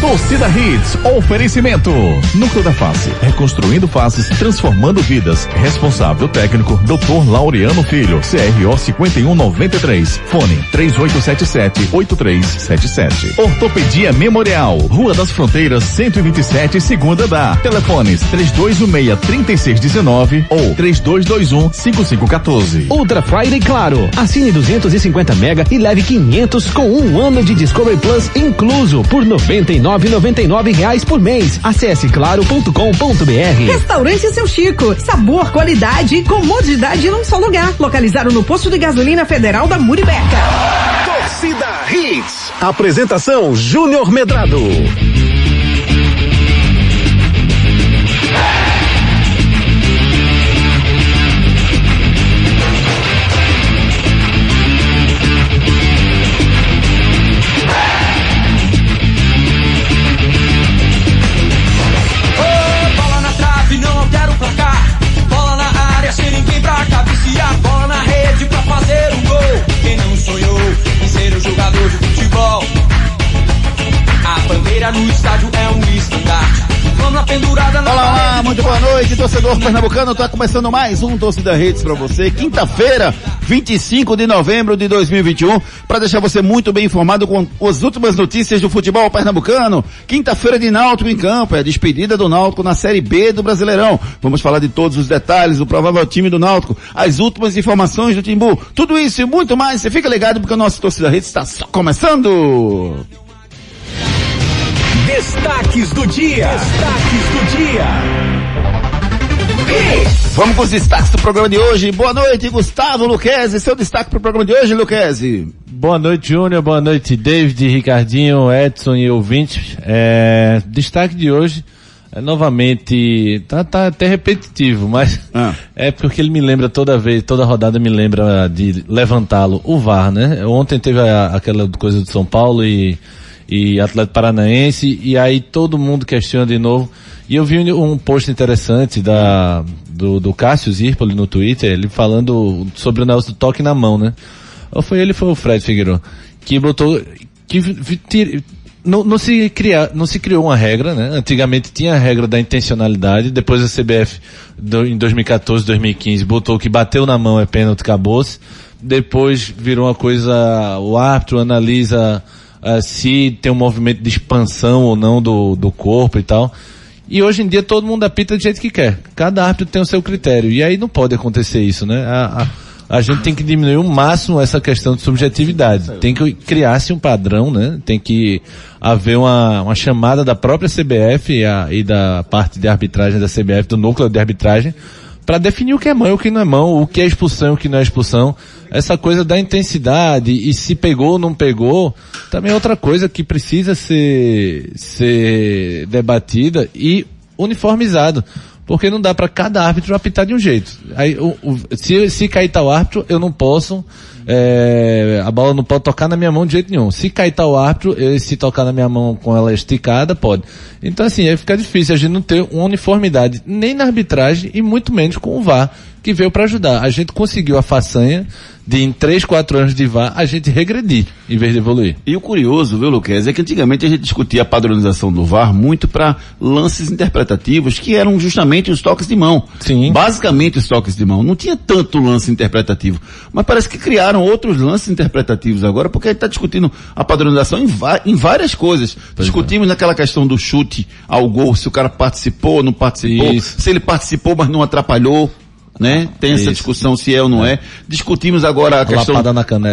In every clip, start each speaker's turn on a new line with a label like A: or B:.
A: Torcida Hits, oferecimento. Núcleo da Face, reconstruindo faces, transformando vidas. Responsável técnico, Dr. Laureano Filho, CRO 5193. Fone 3877-8377. Ortopedia Memorial, Rua das Fronteiras, 127, segunda da. Telefones 3216-3619 ou 3221-5514.
B: Ultra Friday Claro. Assine 250 mega e leve 500 com um ano de Discovery Plus incluso por 99,99 reais por mês. Acesse claro.com.br.
C: Restaurante Seu Chico. Sabor, qualidade e comodidade num só lugar. Localizado no posto de gasolina federal da Muribeca.
A: Torcida Hits. Apresentação Júnior Medrado.
D: Boa noite, torcedor pernambucano. Tá começando mais um Torcida Redes para você. Quinta-feira, 25 de novembro de 2021, para deixar você muito bem informado com as últimas notícias do futebol pernambucano. Quinta-feira de Náutico em campo, é a despedida do Náutico na Série B do Brasileirão. Vamos falar de todos os detalhes do provável time do Náutico, as últimas informações do Timbu, tudo isso e muito mais. Você fica ligado porque o nosso Torcida Redes está só começando.
A: Destaques do dia. Destaques do dia.
D: Vamos com os destaques do programa de hoje. Boa noite, Gustavo Luquezzi. Seu destaque para o programa de hoje, Luquezzi.
E: Boa noite, Júnior. Boa noite, David, Ricardinho, Edson e ouvintes. É, destaque de hoje é novamente, tá, tá até repetitivo, mas
D: Ah.
E: é porque ele me lembra toda vez, toda rodada me lembra de levantá-lo, o VAR, né? Ontem teve a- aquela coisa de São Paulo e, e Atlético Paranaense, e aí todo mundo questiona de novo. E eu vi um, post interessante da, do, do Cássio Zirpoli no Twitter, ele falando sobre o negócio do toque na mão, né? Ou foi ele foi o Fred Figueiredo? Que botou, que não, não se cria, não se criou uma regra, né? Antigamente tinha a regra da intencionalidade, depois a CBF do- em 2014, 2015 botou que bateu na mão é pênalti, acabou-se. Depois virou uma coisa, o árbitro analisa ah, se tem um movimento de expansão ou não do, do corpo e tal. E hoje em dia todo mundo apita do jeito que quer. Cada árbitro tem o seu critério. E aí não pode acontecer isso, né? A, a, a gente tem que diminuir o máximo essa questão de subjetividade. Tem que criar-se um padrão, né? Tem que haver uma, uma chamada da própria CBF e, a, e da parte de arbitragem da CBF, do núcleo de arbitragem, para definir o que é mão e o que não é mão, o que é expulsão e o que não é expulsão. Essa coisa da intensidade e se pegou ou não pegou, também é outra coisa que precisa ser, ser debatida e uniformizado. Porque não dá para cada árbitro apitar de um jeito. Aí, o, o- se, se cair tal árbitro, eu não posso, é, a bola não pode tocar na minha mão de jeito nenhum. Se cair tal árbitro, eu, se tocar na minha mão com ela esticada, pode. Então assim, aí fica difícil a gente não ter uma uniformidade nem na arbitragem e muito menos com o VAR, que veio para ajudar. A gente conseguiu a façanha de em 3, 4 anos de VAR a gente regredir em vez de evoluir.
D: E o curioso, viu, Luquez, é que antigamente a gente discutia a padronização do VAR muito para lances interpretativos que eram justamente os toques de mão.
E: Sim.
D: Basicamente os toques de mão. Não tinha tanto lance interpretativo. Mas parece que criaram outros lances interpretativos agora, porque a gente está discutindo a padronização em, em várias coisas. Discutimos naquela questão do chute ao gol, se o cara participou ou não participou,
E: Isso.
D: se ele participou, mas não atrapalhou. Né? Tem essa
E: Isso.
D: discussão se é ou não é. Discutimos agora a, questão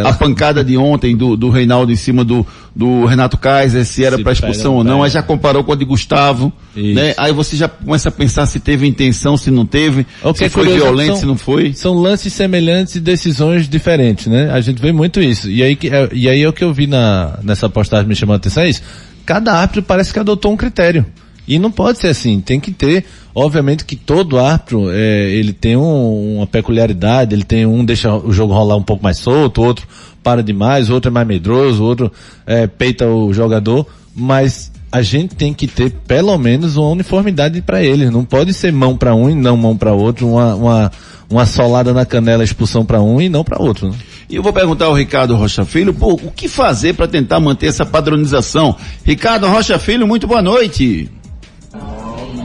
D: a pancada de ontem do, do Reinaldo em cima do, do Renato Kaiser, se era para expulsão ou não, aí já comparou com a de Gustavo,
E: Isso.
D: né? Aí você já começa a pensar se teve intenção, se não teve,
E: O que
D: se
E: é
D: foi
E: curioso,
D: violento,
E: são-
D: se não foi.
E: São lances semelhantes e decisões diferentes, né? A gente vê muito isso. E aí, é- e aí é o que eu vi na, nessa postagem me chamando a atenção é isso. Cada árbitro parece que adotou um critério. E não pode ser assim. Tem que ter, obviamente que todo árbitro, é, ele tem um- uma peculiaridade, ele tem um deixa o jogo rolar um pouco mais solto, outro para demais, outro é mais medroso, outro é, peita o jogador, mas a gente tem que ter pelo menos uma uniformidade para eles. Não pode ser mão para um e não mão para outro, uma, uma, uma solada na canela, expulsão para um e não para outro. Né?
D: E eu vou perguntar ao Ricardo Rocha Filho, pô, o que fazer para tentar manter essa padronização? Ricardo Rocha Filho, muito boa noite.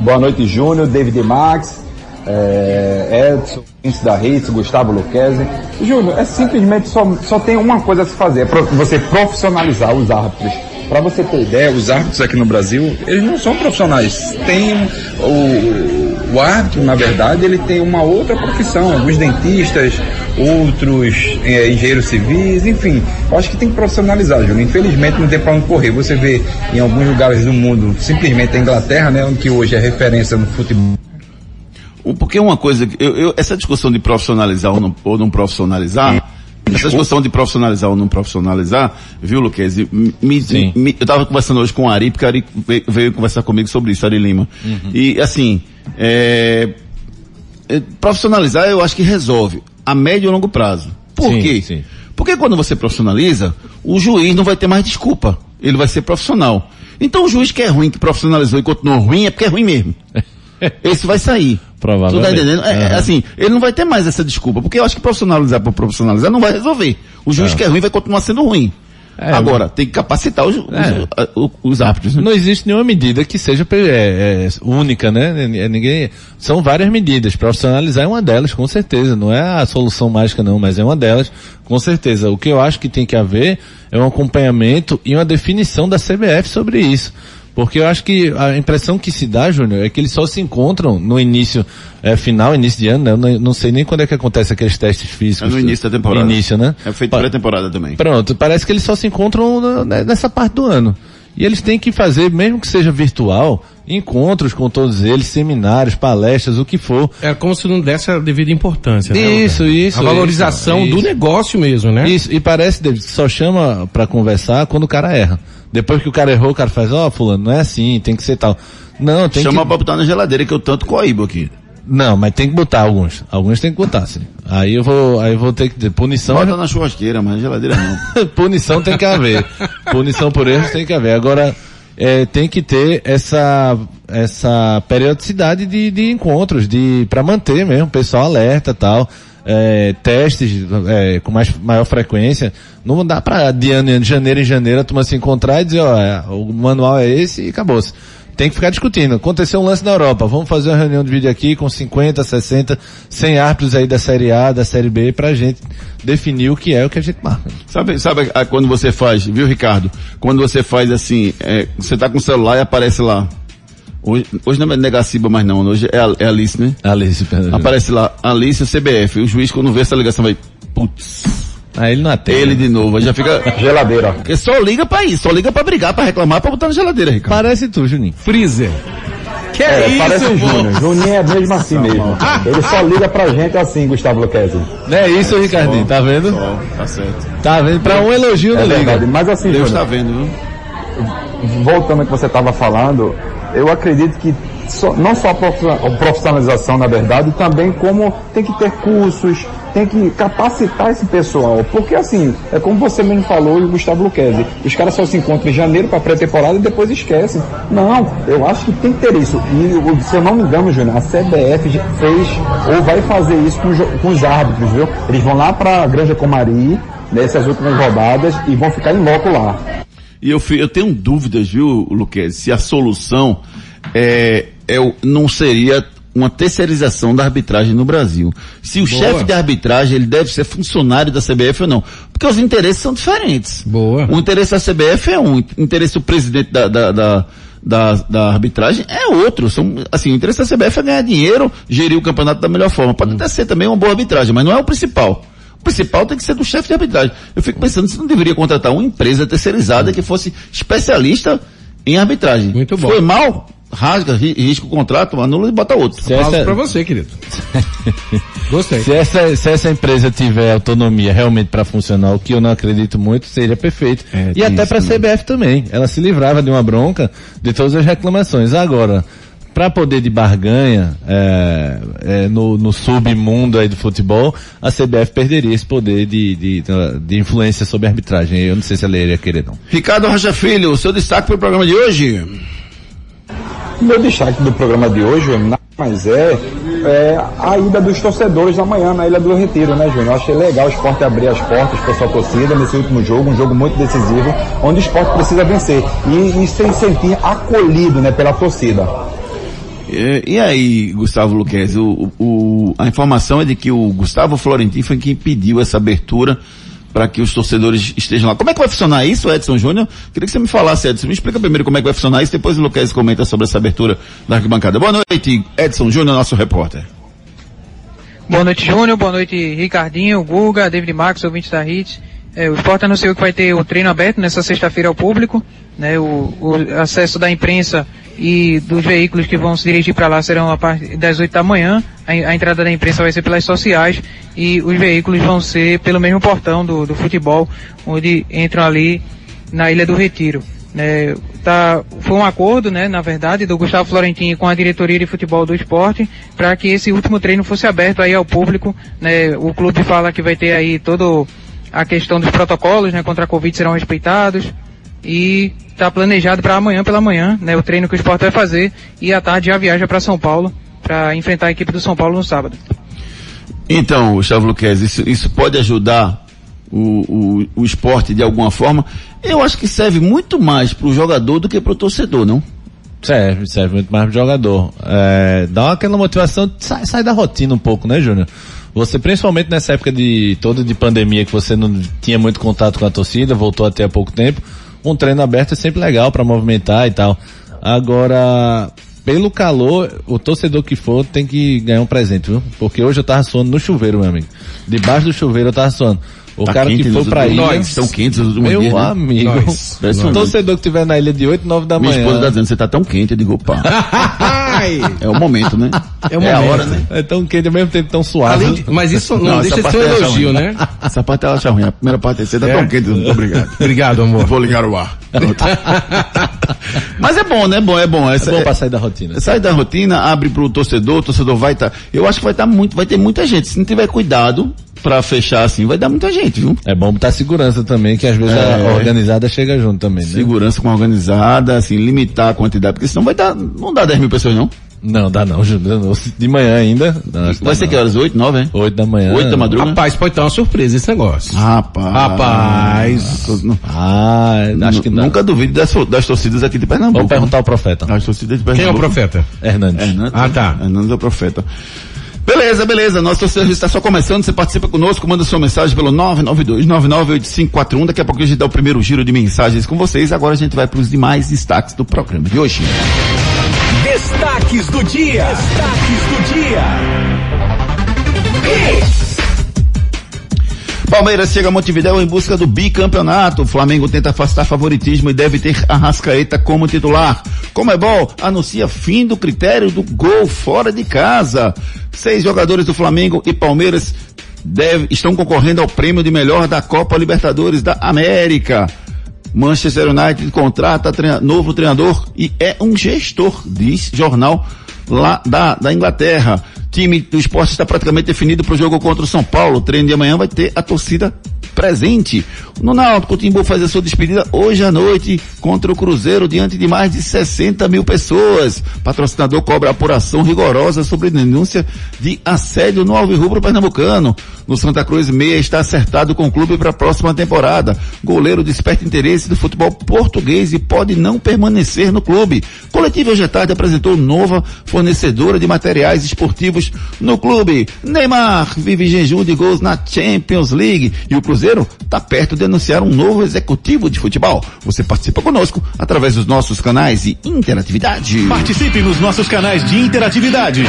F: Boa noite, Júnior, David Max, é, Edson, Vince da Reis, Gustavo Luquezzi. Júnior, é simplesmente só, só tem uma coisa a se fazer, é pro- você profissionalizar os árbitros. Para você ter ideia, os árbitros aqui no Brasil, eles não são profissionais. Tem o, o árbitro, na verdade, ele tem uma outra profissão. Alguns dentistas, outros é, engenheiros civis, enfim. Eu acho que tem que profissionalizar, Júnior. Infelizmente não tem para onde correr. Você vê em alguns lugares do mundo, simplesmente a Inglaterra, né, onde que hoje é referência no futebol.
D: Porque uma coisa, eu, eu- essa discussão de profissionalizar ou não, ou não profissionalizar, essa discussão de profissionalizar ou não profissionalizar, viu, Luquezzi? Eu estava conversando hoje com o Ari, porque o Ari veio, veio conversar comigo sobre isso, Ari Lima. E assim, é, é, profissionalizar eu acho que resolve a médio e longo prazo. Por
E: Sim,
D: quê?
E: sim.
D: Porque quando você profissionaliza, o juiz não vai ter mais desculpa. Ele vai ser profissional. Então o juiz que é ruim, que profissionalizou e continuou ruim, é porque é ruim mesmo. Esse vai sair.
E: Provavelmente.
D: Tu tá entendendo? É,
E: Aham.
D: assim, ele não vai ter mais essa desculpa, porque eu acho que profissionalizar por profissionalizar não vai resolver. O juiz
E: É.
D: que é ruim vai continuar sendo ruim.
E: É,
D: Agora, tem que capacitar os, os,
E: É.
D: os árbitros. né?
E: Não existe nenhuma medida que seja é, é, única, né? Ninguém, são várias medidas. Profissionalizar é uma delas, com certeza. Não é a solução mágica não, mas é uma delas, com certeza. O que eu acho que tem que haver é um acompanhamento e uma definição da CBF sobre isso. Porque eu acho que a impressão que se dá, Júnior, é que eles só se encontram no início, é, final, início de ano, né? Eu não, não sei nem quando é que acontece aqueles testes físicos.
D: É no início da temporada.
E: No início, né?
D: É feito pré-temporada também.
E: Pronto, parece que eles só se encontram na- né, nessa parte do ano. E eles têm que fazer, mesmo que seja virtual, encontros com todos eles, seminários, palestras, o que for.
G: É como se não desse a devida importância, né?
E: Isso,
G: Lucas?
E: isso,
G: A valorização
E: isso,
G: do
E: isso.
G: negócio mesmo, né?
E: Isso, e parece, David, que só chama pra conversar quando o cara erra. Depois que o cara errou, o cara faz, ó, fulano, não é assim, tem que ser tal. Não, tem
D: Chama
E: que...
D: pra botar na geladeira que eu tanto coíbo aqui.
E: Não, mas tem que botar alguns. Alguns tem que botar, sim. Aí eu vou, aí eu vou ter que dizer, punição...
D: Bota na churrasqueira, mas na geladeira não.
E: Punição tem que haver. Punição por erros tem que haver. Agora, é, tem que ter essa, essa periodicidade de, de encontros, de, para manter mesmo, o pessoal alerta tal. É, testes é, com mais, maior frequência. Não dá pra de ano em janeiro em janeiro a turma se encontrar e dizer, ó, é, o manual é esse e acabou-se. Tem que ficar discutindo. Aconteceu um lance na Europa. Vamos fazer uma reunião de vídeo aqui com 50, 60, 100 árbitros aí da Série A, da Série B, pra gente definir o que é o que a gente marca.
D: Sabe, sabe a- quando você faz, viu Ricardo? Quando você faz assim, é, você tá com o celular e aparece lá. Hoje, hoje não é Negaciba mais não, hoje é, a- é Alice, né?
E: Alice, pera-
D: Aparece lá, Alice e o CBF. O juiz quando vê essa ligação vai, putz,
E: Ah, ele não atende.
D: ele de novo. Aí já fica,
F: Geladeira.
D: porque só liga pra isso, só liga pra brigar, pra reclamar, pra botar na geladeira, Ricardo.
E: Parece tu, Juninho.
G: Freezer. Que
F: É,
G: é,
F: parece
G: isso,
F: o
G: pô?
F: Júnior. Juninho é mesmo assim mesmo. Ele só liga pra gente assim, Gustavo Luquezzi.
E: Não é isso, Ricardinho, tá vendo?
D: Ó, tá certo.
E: Tá vendo? Pra um elogio
F: É
E: não
F: verdade.
E: liga.
F: Mas assim,
D: Deus
F: Júnior,
D: tá vendo, viu?
F: voltando ao que você estava falando, eu acredito que só- não só a profissionalização, na verdade, também como tem que ter cursos, tem que capacitar esse pessoal. Porque assim, é como você mesmo falou e o Gustavo Luquezzi, os caras só se encontram em janeiro para pré-temporada e depois esquecem. Não, eu acho que tem que ter isso. E se eu não me engano, Júnior, a CBF fez ou vai fazer isso com, com os árbitros, viu? Eles vão lá para a Granja Comari, nessas últimas rodadas, e vão ficar em loco lá.
D: E eu, eu tenho dúvidas, viu, Luquez, se a solução é, é, não seria uma terceirização da arbitragem no Brasil. Se o chefe de arbitragem, ele deve ser funcionário da CBF ou não. Porque os interesses são diferentes.
G: Boa.
D: O interesse da CBF é um, o interesse do presidente da, da, da, da, da arbitragem é outro. São, assim, o interesse da CBF é ganhar dinheiro, gerir o campeonato da melhor forma. Pode até ser também uma boa arbitragem, mas não é o principal. O principal tem que ser do chefe de arbitragem. Eu fico pensando se não deveria contratar uma empresa terceirizada que fosse especialista em arbitragem.
G: Muito bom.
D: Foi mal, rasga, ri- risca o contrato, anula e bota outro.
E: Se essa,
G: pra você, querido. Gostei.
E: se, essa, se essa empresa tiver autonomia realmente para funcionar, o que eu não acredito muito, seria perfeito.
D: É,
E: e até para a CBF também. Ela se livrava de uma bronca de todas as reclamações. Agora, para poder de barganha é, é, no, no submundo aí do futebol, a CBF perderia esse poder de, de, de influência sobre a arbitragem. Eu não sei se ela iria querer não.
D: Ricardo Rocha Filho, o seu destaque para o programa de hoje?
F: Meu destaque do programa de hoje, mais é, é a ida dos torcedores amanhã na Ilha do Retiro, né, Júnior? Eu achei legal o esporte abrir as portas para sua torcida nesse último jogo, um jogo muito decisivo, onde o esporte precisa vencer e, e se sentir acolhido né, pela torcida.
D: E, e aí, Gustavo Luquez, o, o- a informação é de que o Gustavo Florentino foi quem pediu essa abertura para que os torcedores estejam lá. Como é que vai funcionar isso, Edson Júnior? Queria que você me falasse, Edson. Me explica primeiro como é que vai funcionar isso, depois o Luquez comenta sobre essa abertura da arquibancada. Boa noite, Edson Júnior, nosso repórter.
H: Boa noite, Júnior. Boa noite, Ricardinho, Guga, David Marcos, ouvintes da HIT. É, o Sport anunciou que vai ter o treino aberto nessa sexta-feira ao público. Né, o, o acesso da imprensa e dos veículos que vão se dirigir para lá serão a partir das 8 da manhã. A, a entrada da imprensa vai ser pelas sociais e os veículos vão ser pelo mesmo portão do, do futebol, onde entram ali na Ilha do Retiro. né, tá, foi um acordo, né, na verdade, do Gustavo Florentini com a diretoria de futebol do esporte para que esse último treino fosse aberto aí ao público. Né, o clube fala que vai ter aí todo a questão dos protocolos, né, contra a Covid serão respeitados e está planejado para amanhã pela manhã, né, o treino que o esporte vai fazer e à tarde já viaja para São Paulo para enfrentar a equipe do São Paulo no sábado.
D: Então, Gustavo Luquez, isso, isso pode ajudar o, o, o esporte de alguma forma? Eu acho que serve muito mais para o jogador do que para o torcedor, não?
E: Serve, serve muito mais pro jogador. É, dá aquela motivação, sai, sai da rotina um pouco, né, Júnior? Você, principalmente nessa época de toda de pandemia que você não tinha muito contato com a torcida, voltou até há pouco tempo, um treino aberto é sempre legal para movimentar e tal. Agora, pelo calor, o torcedor que for tem que ganhar um presente, viu? Porque hoje eu tava suando no chuveiro, meu amigo. Debaixo do chuveiro eu tava suando. O
D: Tá
E: cara
D: quente
E: que for pra ilha,
D: Nós, estão quentes os
E: meu
D: dias, né?
E: amigo,
G: Nós.
D: Parece
E: o
D: um-
E: torcedor que estiver na ilha de 8, 9 da
D: Minha
E: manhã.
D: esposa tá dizendo, você tá tão quente, eu digo, opa. É o momento, né?
G: É o
D: a
G: momento.
D: hora, né?
E: É tão quente ao mesmo tempo tão suave.
G: de- mas isso não,
D: Não,
G: deixa
D: essa
G: de ser um
D: parte é
G: elogio, né?
D: Essa parte ela acha ruim. A primeira parte é você tá
G: É?
D: tão quente, muito obrigado.
G: Obrigado, amor.
D: Vou ligar o ar. Pronto. Mas é bom, né? Bom, é bom.
E: É
D: Essa,
E: bom pra sair da rotina.
D: Sai da rotina, abre pro torcedor, o torcedor vai estar. eu acho que vai estar muito, vai ter muita gente. Se não tiver cuidado pra fechar assim, vai dar muita gente, viu?
E: É bom botar segurança também, que às vezes
D: É.
E: a organizada chega junto também, né?
D: Segurança com a organizada, assim, limitar a quantidade, porque senão vai dar, não dá 10 mil pessoas não.
E: Não, dá não, De manhã ainda. Não,
D: Vai
E: dá
D: ser
E: não.
D: que horas? 8, 9, hein?
E: 8 da manhã.
D: 8 da madrugada?
G: Rapaz, pode ter uma surpresa esse negócio.
D: Rapaz.
G: Rapaz.
E: Ah, acho que não.
D: Nunca duvide das, das torcidas aqui de Pernambuco.
E: Vamos perguntar ao profeta.
D: As torcidas de Pernambuco.
G: Quem é o profeta?
E: Hernandes.
D: Hernandes.
G: Ah, tá.
D: Hernandes é o profeta. Beleza, beleza. Nosso torcedor está só começando. Você participa conosco, manda sua mensagem pelo 992-998541. Daqui a pouco a gente dá o primeiro giro de mensagens com vocês. Agora a gente vai para os demais destaques do programa de hoje.
I: Destaques do dia. Destaques do dia.
D: Palmeiras chega a Montevidéu em busca do bicampeonato. O Flamengo tenta afastar favoritismo e deve ter Arrascaeta como titular. Comebol anuncia fim do critério do gol fora de casa. Seis jogadores do Flamengo e Palmeiras deve- estão concorrendo ao prêmio de melhor da Copa Libertadores da América. Manchester United contrata treina- novo treinador e é um gestor, diz jornal lá da, da Inglaterra. Time do esporte está praticamente definido para o jogo contra o São Paulo. O treino de amanhã vai ter a torcida presente. No Náutico, o Timbu faz a sua despedida hoje à noite contra o Cruzeiro diante de mais de 60 mil pessoas. Patrocinador cobra apuração rigorosa sobre denúncia de assédio no Alvirrubro Pernambucano. No Santa Cruz, Meia está acertado com o clube para a próxima temporada. Goleiro desperta interesse do futebol português e pode não permanecer no clube. Coletivo hoje apresentou nova fornecedora de materiais esportivos no clube. Neymar vive jejum de gols na Champions League e o Cruzeiro está perto de anunciar um novo executivo de futebol. Você participa conosco através dos nossos canais de interatividade.
A: Participe nos nossos canais de interatividade.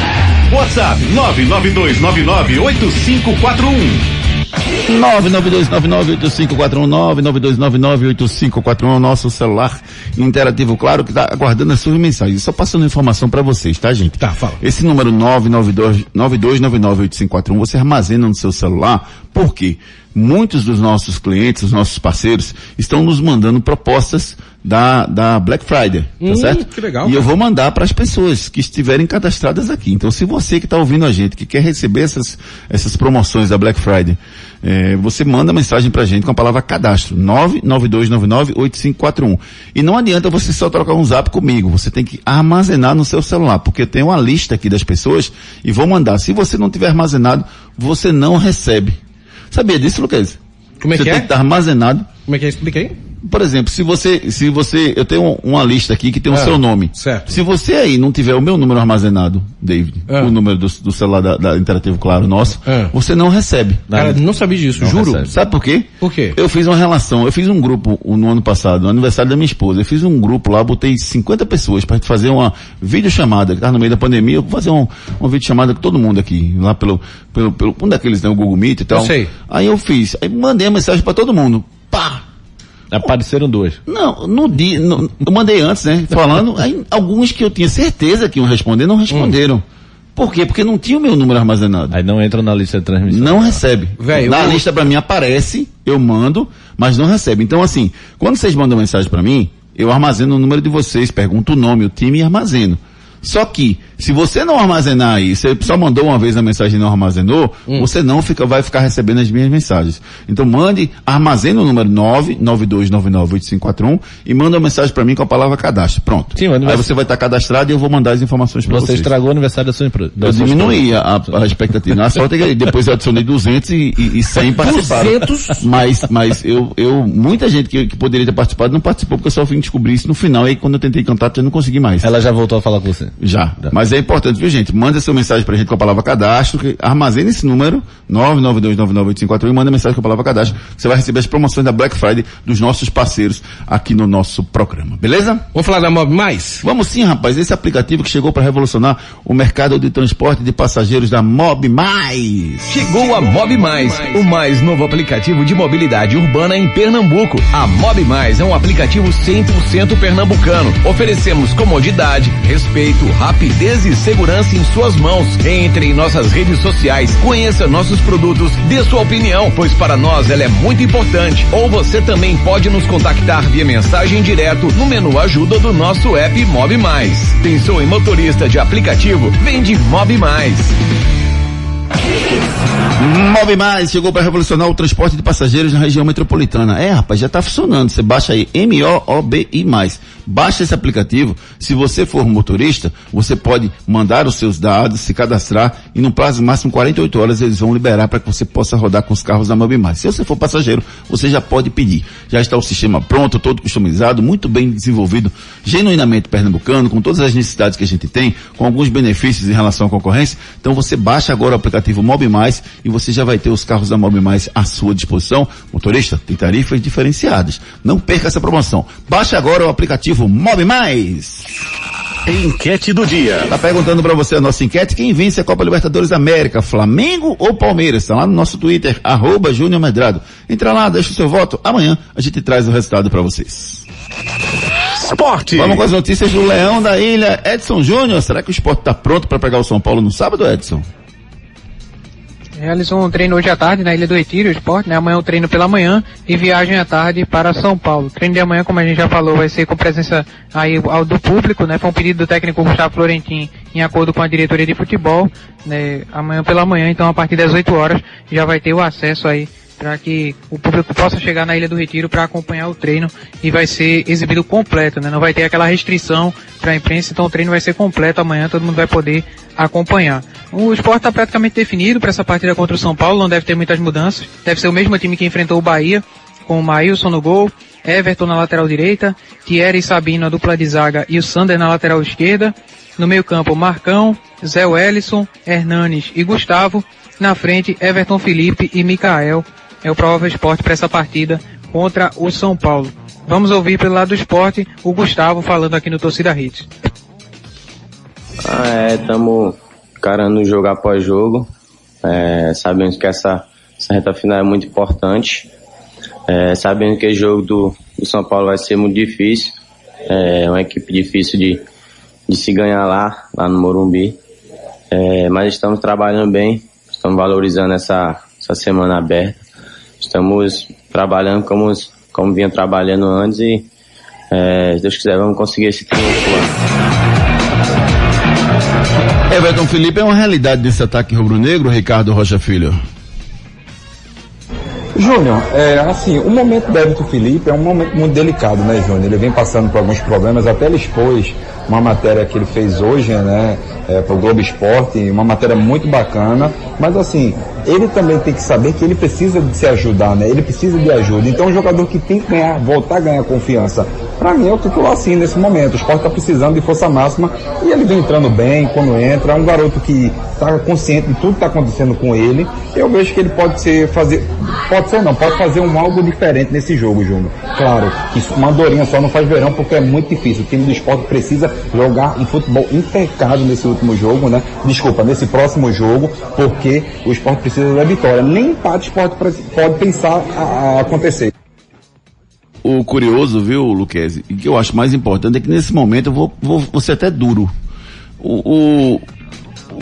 A: WhatsApp 992998541.
D: 992998541 992998541 nosso celular interativo, claro, que está aguardando as suas mensagens. Só passando informação para vocês, tá, gente?
G: Tá, fala.
D: Esse número 992 92998541 você armazena no seu celular, porque muitos dos nossos clientes, os nossos parceiros, estão nos mandando propostas da, da Black Friday, tá
G: Hum,
D: certo?
G: que legal,
D: E eu vou mandar para as pessoas que estiverem cadastradas aqui. Então, se você que está ouvindo a gente, que quer receber essas, essas promoções da Black Friday, eh, você manda mensagem pra gente com a palavra cadastro, 992998541. E não adianta você só trocar um zap comigo, você tem que armazenar no seu celular, porque tem uma lista aqui das pessoas e vou mandar. Se você não tiver armazenado, você não recebe. Sabia disso, Lucas?
G: Como é
D: você
G: que
D: tem
G: é?
D: que estar armazenado.
G: Como é que é? Explica aí.
D: Por exemplo, se você, se você, eu tenho uma lista aqui que tem o
G: Ah,
D: seu nome.
G: certo.
D: Se você aí não tiver o meu número armazenado, David,
G: Ah.
D: o número do, do celular da, da Interativo Claro nosso,
G: Ah.
D: você não recebe.
G: Cara, não sabia disso,
E: Não
G: juro.
E: recebe.
D: Sabe por quê?
G: Por quê?
D: Eu fiz uma relação, eu fiz um grupo no ano passado, no aniversário da minha esposa, eu fiz um grupo lá, botei 50 pessoas para fazer uma videochamada, que tá no meio da pandemia, eu vou fazer um, uma videochamada com todo mundo aqui, lá pelo, pelo, pelo um daqueles, né, o Google Meet e tal.
G: Eu sei.
D: Aí eu fiz, aí mandei a mensagem para todo mundo.
E: Apareceram duas.
D: Não, no dia, no- eu mandei antes, né? Falando, aí alguns que eu tinha certeza que iam responder, não responderam. Por quê? Porque não tinha o meu número armazenado.
E: Aí não entram na lista de transmissão.
D: Não recebe.
G: Véi,
D: Na
G: eu-
D: lista pra mim aparece, eu mando, mas não recebe. Então assim, quando vocês mandam mensagem pra mim, eu armazeno o número de vocês, pergunto o nome, o time e armazeno. Só que, se você não armazenar aí, você só mandou uma vez a mensagem e não armazenou,
E: Hum.
D: você não fica, vai ficar recebendo as minhas mensagens. Então mande, armazena o número 992998541 e manda uma mensagem pra mim com a palavra cadastro. Pronto.
E: Sim,
D: aí você vai estar cadastrado e eu vou mandar as informações pra
E: Você
D: vocês.
E: estragou o aniversário da sua empresa.
D: Eu diminuí a, a expectativa. Na sorte é que depois eu adicionei 200 e, e, e 100 participaram.
G: 200?
D: Mas, mas eu, eu, muita gente que, que poderia ter participado não participou porque eu só vim descobrir isso no final. Aí quando eu tentei cantar, eu não consegui mais.
E: Ela já voltou a falar com você.
D: Já. Mas é importante, viu gente? Manda seu mensagem pra gente com a palavra cadastro, que armazene esse número, 992998541 e manda mensagem com a palavra cadastro. Você vai receber as promoções da Black Friday dos nossos parceiros aqui no nosso programa. Beleza?
G: Vamos falar da Mob Mais?
D: Vamos sim, rapaz. Esse aplicativo que chegou para revolucionar o mercado de transporte de passageiros da Mob Mais.
I: Chegou a Mob Mais, o mais novo aplicativo de mobilidade urbana em Pernambuco. A Mob Mais é um aplicativo 100% pernambucano. Oferecemos comodidade, respeito, rapidez e segurança em suas mãos. Entre em nossas redes sociais, conheça nossos produtos, dê sua opinião, pois para nós ela é muito importante. Ou você também pode nos contactar via mensagem direto no menu ajuda do nosso app Mob Mais. Pensou em motorista de aplicativo? Vem de Mob Mais.
D: Mob Mais chegou para revolucionar o transporte de passageiros na região metropolitana. É, rapaz, já está funcionando. Você baixa aí M-O-O-B-I mais. Baixa esse aplicativo. Se você for motorista, você pode mandar os seus dados, se cadastrar e no prazo máximo 48 horas eles vão liberar para que você possa rodar com os carros da Mob Mais. Se você for passageiro, você já pode pedir. Já está o sistema pronto, todo customizado, muito bem desenvolvido, genuinamente pernambucano, com todas as necessidades que a gente tem, com alguns benefícios em relação à concorrência. Então você baixa agora o aplicativo Mob Mais e você já vai ter os carros da Mob Mais à sua disposição. Motorista, tem tarifas diferenciadas. Não perca essa promoção. Baixe agora o aplicativo Mob Mais.
A: Enquete do dia.
D: Tá perguntando pra você a nossa enquete, quem vence a Copa Libertadores da América, Flamengo ou Palmeiras? Tá lá no nosso Twitter, arroba Júnior Medrado. Entra lá, deixa o seu voto, amanhã a gente traz o resultado pra vocês.
A: Esporte.
D: Vamos com as notícias do Leão da Ilha, Edson Júnior. Será que o esporte tá pronto pra pegar o São Paulo no sábado, Edson?
H: Realizou um treino hoje à tarde na Ilha do Retiro, esporte, né? Amanhã o treino pela manhã e viagem à tarde para São Paulo. O treino de amanhã, como a gente já falou, vai ser com presença aí ao- do público, né? Foi um pedido do técnico Gustavo Florentin em acordo com a diretoria de futebol, né? Amanhã pela manhã, então a partir das 8 horas já vai ter o acesso aí para que o público possa chegar na Ilha do Retiro para acompanhar o treino e vai ser exibido completo, né? Não vai ter aquela restrição para a imprensa, então o treino vai ser completo amanhã, todo mundo vai poder acompanhar. O esporte está praticamente definido para essa partida contra o São Paulo, não deve ter muitas mudanças. Deve ser o mesmo time que enfrentou o Bahia, com o Maílson no gol, Everton na lateral direita, Thierry e Sabino a dupla de zaga e o Sander na lateral esquerda. No meio campo, Marcão, Zé Wellison, Hernanes e Gustavo. Na frente, Everton Felipe e Mikael. É o provável esporte para essa partida contra o São Paulo. Vamos ouvir pelo lado do esporte o Gustavo falando aqui no Torcida Hits.
J: Ah, é, estamos encarando jogo após jogo. É, sabemos que essa, essa reta final é muito importante. É, sabendo que o jogo do, do São Paulo vai ser muito difícil. É uma equipe difícil de, de se ganhar lá, lá no Morumbi. É, mas estamos trabalhando bem, estamos valorizando essa, essa semana aberta. Estamos trabalhando como, como vinha trabalhando antes e É, se Deus quiser, vamos conseguir esse triunfo.
D: Everton Felipe é uma realidade desse ataque rubro-negro, Ricardo Rocha Filho.
F: Júnior, é, assim, o momento do Everton Felipe é um momento muito delicado, né, Júnior? Ele vem passando por alguns problemas, até ele expôs uma matéria que ele fez hoje, né, é, para o Globo Esporte, uma matéria muito bacana, mas assim, ele também tem que saber que ele precisa de se ajudar, né? Ele precisa de ajuda. Então, um jogador que tem que ganhar, voltar a ganhar confiança, para mim é o titular assim nesse momento. O esporte está precisando de força máxima e ele vem entrando bem quando entra. É um garoto que está consciente de tudo que está acontecendo com ele. Eu vejo que ele pode ser fazer, pode ser não, pode fazer um algo diferente nesse jogo, Júnior. Claro, uma dorinha só não faz verão porque é muito difícil. O time do esporte precisa jogar um futebol impecável nesse último jogo, né? Desculpa, nesse próximo jogo, porque o esporte precisa da vitória. Nem empate pode, pode pensar a, a acontecer.
D: O curioso, viu, Luquezzi, e que eu acho mais importante é que nesse momento eu vou, vou, vou ser até duro. O, o,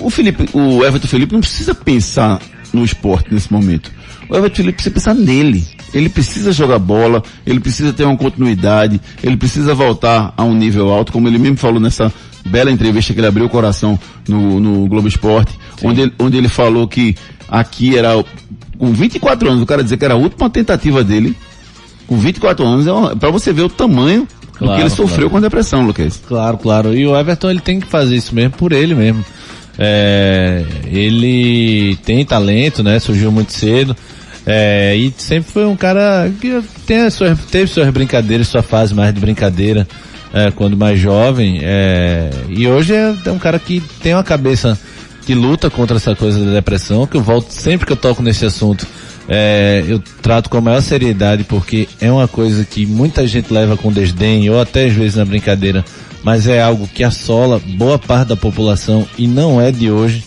D: o Felipe, o Everton Felipe não precisa pensar no esporte nesse momento. O Everton Felipe precisa pensar nele. Ele precisa jogar bola, ele precisa ter uma continuidade, ele precisa voltar a um nível alto, como ele mesmo falou nessa bela entrevista que ele abriu o coração no, no Globo Esporte, onde ele, onde ele falou que aqui era, com 24 anos, o cara dizer que era a última tentativa dele, com 24 anos, é para você ver o tamanho claro, do que ele sofreu claro. com a depressão, Lucas.
E: Claro, claro. E o Everton ele tem que fazer isso mesmo por ele mesmo. É, ele tem talento, né? Surgiu muito cedo. É, e sempre foi um cara que tem suas, teve suas brincadeiras, sua fase mais de brincadeira é, quando mais jovem. É, e hoje é, é um cara que tem uma cabeça que luta contra essa coisa da depressão, que eu volto sempre que eu toco nesse assunto. É, eu trato com a maior seriedade porque é uma coisa que muita gente leva com desdém ou até às vezes na brincadeira, mas é algo que assola boa parte da população e não é de hoje.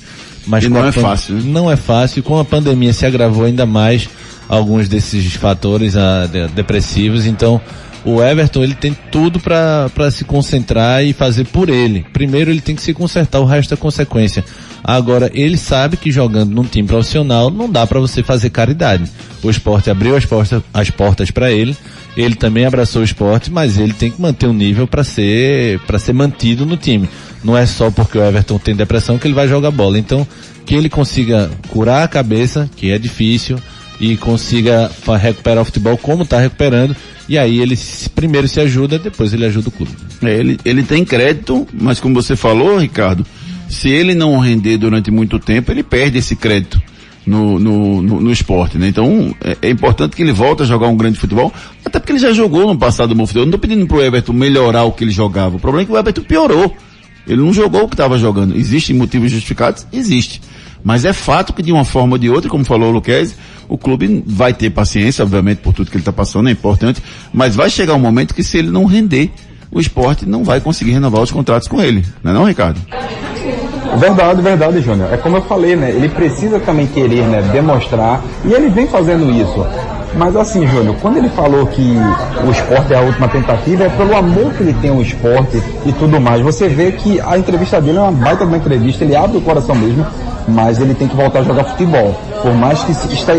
E: Mas
D: e não é fácil. Né?
E: Não é fácil. Com a pandemia se agravou ainda mais alguns desses fatores a, de, depressivos. Então, o Everton ele tem tudo para se concentrar e fazer por ele. Primeiro ele tem que se consertar, o resto é consequência. Agora, ele sabe que jogando num time profissional não dá para você fazer caridade. O esporte abriu as portas, as portas para ele, ele também abraçou o esporte, mas ele tem que manter um nível para ser, para ser mantido no time. Não é só porque o Everton tem depressão que ele vai jogar bola. Então, que ele consiga curar a cabeça, que é difícil, e consiga recuperar o futebol como está recuperando, e aí ele primeiro se ajuda, depois ele ajuda o clube.
D: É, ele, ele tem crédito, mas como você falou, Ricardo, se ele não render durante muito tempo, ele perde esse crédito no, no, no, no esporte, né? Então, é, é, importante que ele volte a jogar um grande futebol, até porque ele já jogou no passado no futebol. Eu não estou pedindo pro Everton melhorar o que ele jogava. O problema é que o Everton piorou. Ele não jogou o que estava jogando. Existem motivos justificados? Existe. Mas é fato que de uma forma ou de outra, como falou o Luquez, o clube vai ter paciência, obviamente, por tudo que ele está passando, é importante, mas vai chegar um momento que se ele não render, o esporte não vai conseguir renovar os contratos com ele. Não é não, Ricardo?
F: Verdade, verdade, Júnior. É como eu falei, né? Ele precisa também querer, né? Demonstrar. E ele vem fazendo isso. Mas assim, Júnior, quando ele falou que o esporte é a última tentativa, é pelo amor que ele tem ao esporte e tudo mais. Você vê que a entrevista dele é uma baita de uma entrevista, ele abre o coração mesmo mas ele tem que voltar a jogar futebol. Por mais que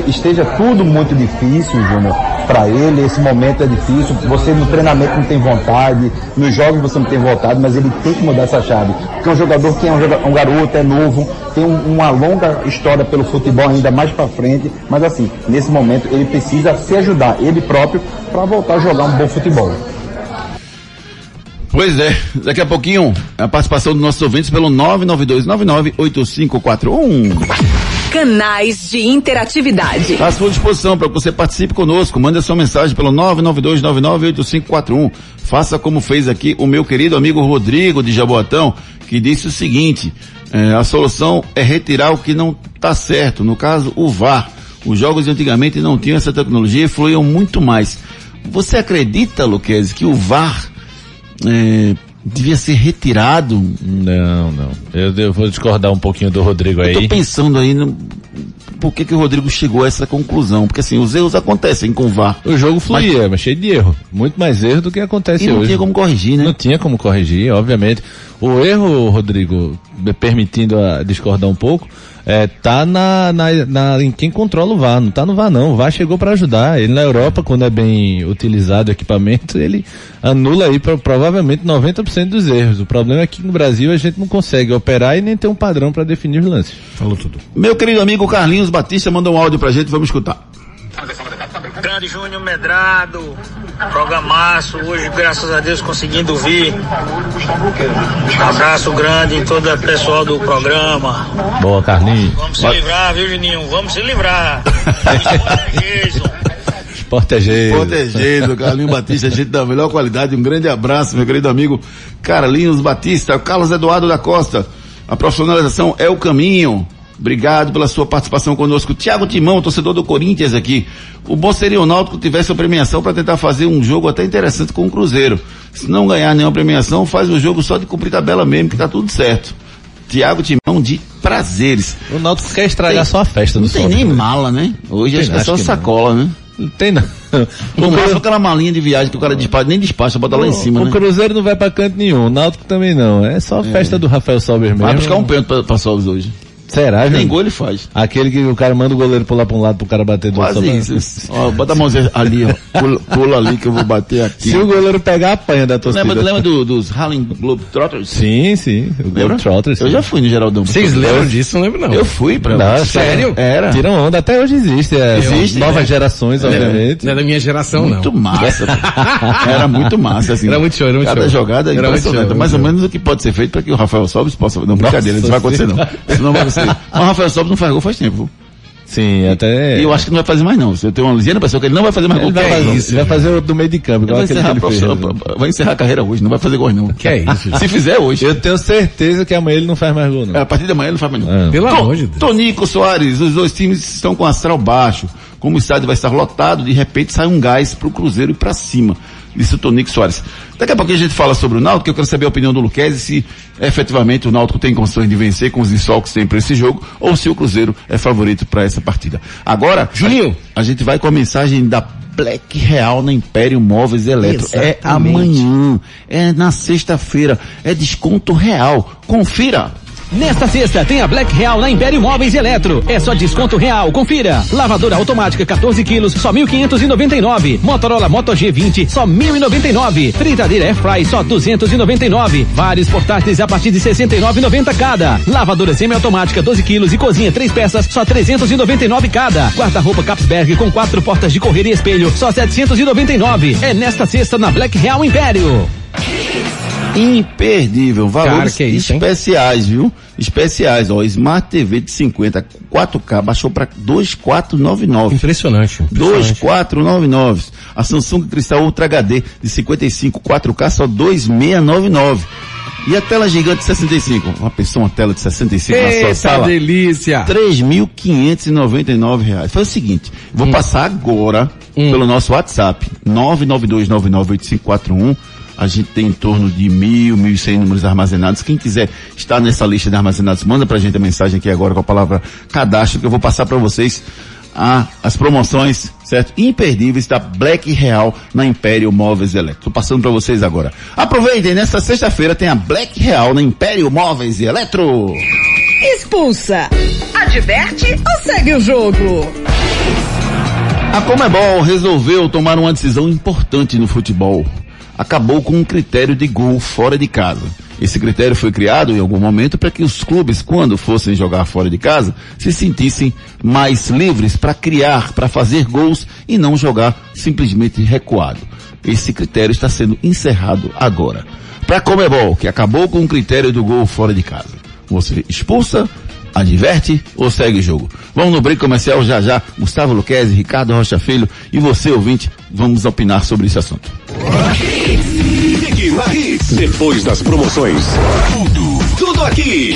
F: esteja tudo muito difícil, Júnior, para ele, esse momento é difícil, você no treinamento não tem vontade, nos jogos você não tem vontade, mas ele tem que mudar essa chave. Porque é um jogador que é um, um garoto, é novo, tem um, uma longa história pelo futebol ainda mais para frente, mas assim, nesse momento ele precisa se ajudar, ele próprio, para voltar a jogar um bom futebol.
D: Pois é, daqui a pouquinho a participação dos nossos ouvintes pelo 992998541.
K: Canais de interatividade.
D: À sua disposição para que você participe conosco. Mande a sua mensagem pelo 992998541. Faça como fez aqui o meu querido amigo Rodrigo de Jaboatão, que disse o seguinte: é, a solução é retirar o que não está certo. No caso, o VAR. Os jogos antigamente não tinham essa tecnologia e fluíam muito mais. Você acredita, Luquez, que o VAR é, devia ser retirado.
E: Não, não. Eu, eu, vou discordar um pouquinho do Rodrigo aí.
D: Eu tô pensando aí no, por que, que o Rodrigo chegou a essa conclusão. Porque assim, os erros acontecem com o VAR.
E: O jogo fluía, mas, mas cheio de erro. Muito mais erro do que acontece
D: e
E: não
D: hoje. Não tinha como corrigir, né?
E: Não tinha como corrigir, obviamente. O erro, Rodrigo, permitindo a discordar um pouco, é, tá na, na, na- em quem controla o VAR, não tá no VAR não, o VAR chegou para ajudar, ele na Europa, quando é bem utilizado o equipamento, ele anula aí pro- provavelmente 90% dos erros, o problema é que no Brasil a gente não consegue operar e nem tem um padrão para definir os lances.
G: Falou tudo.
D: Meu querido amigo Carlinhos Batista mandou um áudio pra gente, vamos escutar.
L: Grande Júnior Medrado, programaço, hoje graças a Deus conseguindo vir. Abraço grande em todo o pessoal do programa.
E: Boa, Carlinhos.
L: Vamos se livrar, viu Juninho? Vamos se livrar. Jason.
E: Proteger.
D: Protegido, Carlinhos Batista, gente da melhor qualidade. Um grande abraço, meu querido amigo Carlinhos Batista, Carlos Eduardo da Costa. A profissionalização é o caminho. Obrigado pela sua participação conosco. Tiago Timão, torcedor do Corinthians aqui. O bom seria o Náutico tivesse a premiação para tentar fazer um jogo até interessante com o Cruzeiro. Se não ganhar nenhuma premiação, faz o jogo só de cumprir tabela mesmo, que tá tudo certo. Tiago Timão de prazeres.
E: O Náutico quer estragar só a festa
D: Não
E: do
D: tem
E: Sócrates,
D: nem
E: né?
D: mala, né? Hoje
E: Tem,
D: acho que é só
E: que não.
D: sacola, né?
E: Não tem não.
D: No máximo aquela malinha de viagem que o cara despacha, nem despacha, bota lá em cima,
E: o
D: né?
E: Cruzeiro não vai pra canto nenhum, o Náutico também não. É só a festa do Rafael Sober mesmo.
D: Vai buscar um pênalti pra, pra Sobs hoje.
E: Será,
D: Nem
E: gente?
D: gol ele faz.
E: Aquele que o cara manda o goleiro pular pra um lado pro cara bater do outro.
D: Quase
E: só
D: isso. Ó, bota a mãozinha ali, ó. Pula, pula ali que eu vou bater aqui.
E: Se o goleiro pegar, apanha da torcida.
D: lembra, tu lembra do- dos Harlem Globetrotters?
E: Sim, sim. O
D: Lembra?
E: Globetrotters.
D: Eu já fui no Geraldão.
G: Vocês lembram disso? Não lembro não.
D: Eu fui pra
E: Não,
G: Sério?
D: Era.
E: Tiram onda, até hoje existe. É,
D: Existe,
E: Novas
D: né?
E: gerações, obviamente.
G: Não é da minha geração,
D: Muito
G: não.
D: massa. pô. era muito massa, assim.
G: Era muito show, era muito
D: Cada
G: show.
D: jogada é
G: Era muito
D: impressionante.
G: show,
D: mais ou menos o que pode ser feito para que o Rafael Sobis possa... Não, brincadeira, isso
E: Nossa
D: vai acontecer não. Isso não vai acontecer. Mas o Rafael Sobis não faz gol faz tempo.
E: Sim, até.
D: E eu acho que não vai fazer mais não. Eu tenho uma ligeira impressão que ele não vai fazer mais
E: Ele
D: gol.
E: vai,
D: é
E: fazer,
D: isso?
E: vai fazer o do meio de campo, igual
D: Vai
E: aquele
D: encerrar,
E: que
D: a
E: ele fez.
D: profissão- vai encerrar a carreira hoje, não vai fazer gol não.
G: Que é isso?
D: Se fizer hoje.
E: Eu tenho certeza que amanhã ele não faz mais gol, não.
D: É, a partir de amanhã ele não faz mais não.
E: É.
G: Pelo
D: To-
G: amor de Deus.
D: Tonico Soares, os dois times estão com astral baixo. Como o estádio vai estar lotado, de repente sai um gás pro Cruzeiro e pra cima. Disse o Tonico Soares. Daqui a pouquinho a gente fala sobre o Náutico, que eu quero saber a opinião do Luquezzi, se efetivamente o Náutico tem condições de vencer com os desfalques que tem para esse jogo, ou se o Cruzeiro é favorito para essa partida. Agora,
G: Juninho.
D: a, a gente vai com a mensagem da Black Real na Império Móveis Eletro. É
C: Exatamente.
D: amanhã, é na sexta-feira, é desconto real. Confira!
B: Nesta sexta tem a Black Real na Império Móveis e Eletro. É só desconto real, confira. Lavadora automática 14 quilos, só 1.599. Motorola Moto G20, só 1.099. Fritadeira Airfry, só 299. Vários portáteis a partir de 69,90 cada. Lavadora semiautomática 12 quilos e cozinha 3 peças, só 399 cada. Guarda-roupa Capsberg com quatro portas de correr e espelho, só 799. É nesta sexta na Black Real Império.
D: Imperdível, valores
G: Cara, que isso, hein?
D: especiais, viu? Especiais, ó, Smart TV de 50, 4K, baixou para 2499.
G: Impressionante. impressionante.
D: 2499. A Samsung Cristal Ultra HD de 55 4K só 2699. E a tela gigante de 65? Uma pessoa, uma tela de 65 na sua
G: Eita
D: sala?
G: delícia!
D: 3.599 reais. Foi o seguinte, vou passar agora pelo nosso WhatsApp, 992998541. A gente tem em torno de mil, mil e cem números armazenados. Quem quiser estar nessa lista de armazenados, manda pra gente a mensagem aqui agora com a palavra cadastro, que eu vou passar para vocês a, as promoções, certo? Imperdíveis da Black Real na Império Móveis Eletro. Tô passando para vocês agora. Aproveitem, nesta sexta-feira tem a Black Real na Império Móveis e Eletro.
C: Expulsa. Adverte ou segue o jogo?
D: A Comebol resolveu tomar uma decisão importante no futebol. Acabou com um critério de gol fora de casa. Esse critério foi criado em algum momento para que os clubes, quando fossem jogar fora de casa, se sentissem mais livres para criar, para fazer gols e não jogar simplesmente recuado. Esse critério está sendo encerrado agora. Para a Comebol, que acabou com o critério do gol fora de casa. Você expulsa, adverte ou segue o jogo? Vamos no break comercial já já. Gustavo Luquezzi, Ricardo Rocha Filho e você, ouvinte, vamos opinar sobre esse assunto.
M: Depois das promoções. Tudo, tudo aqui.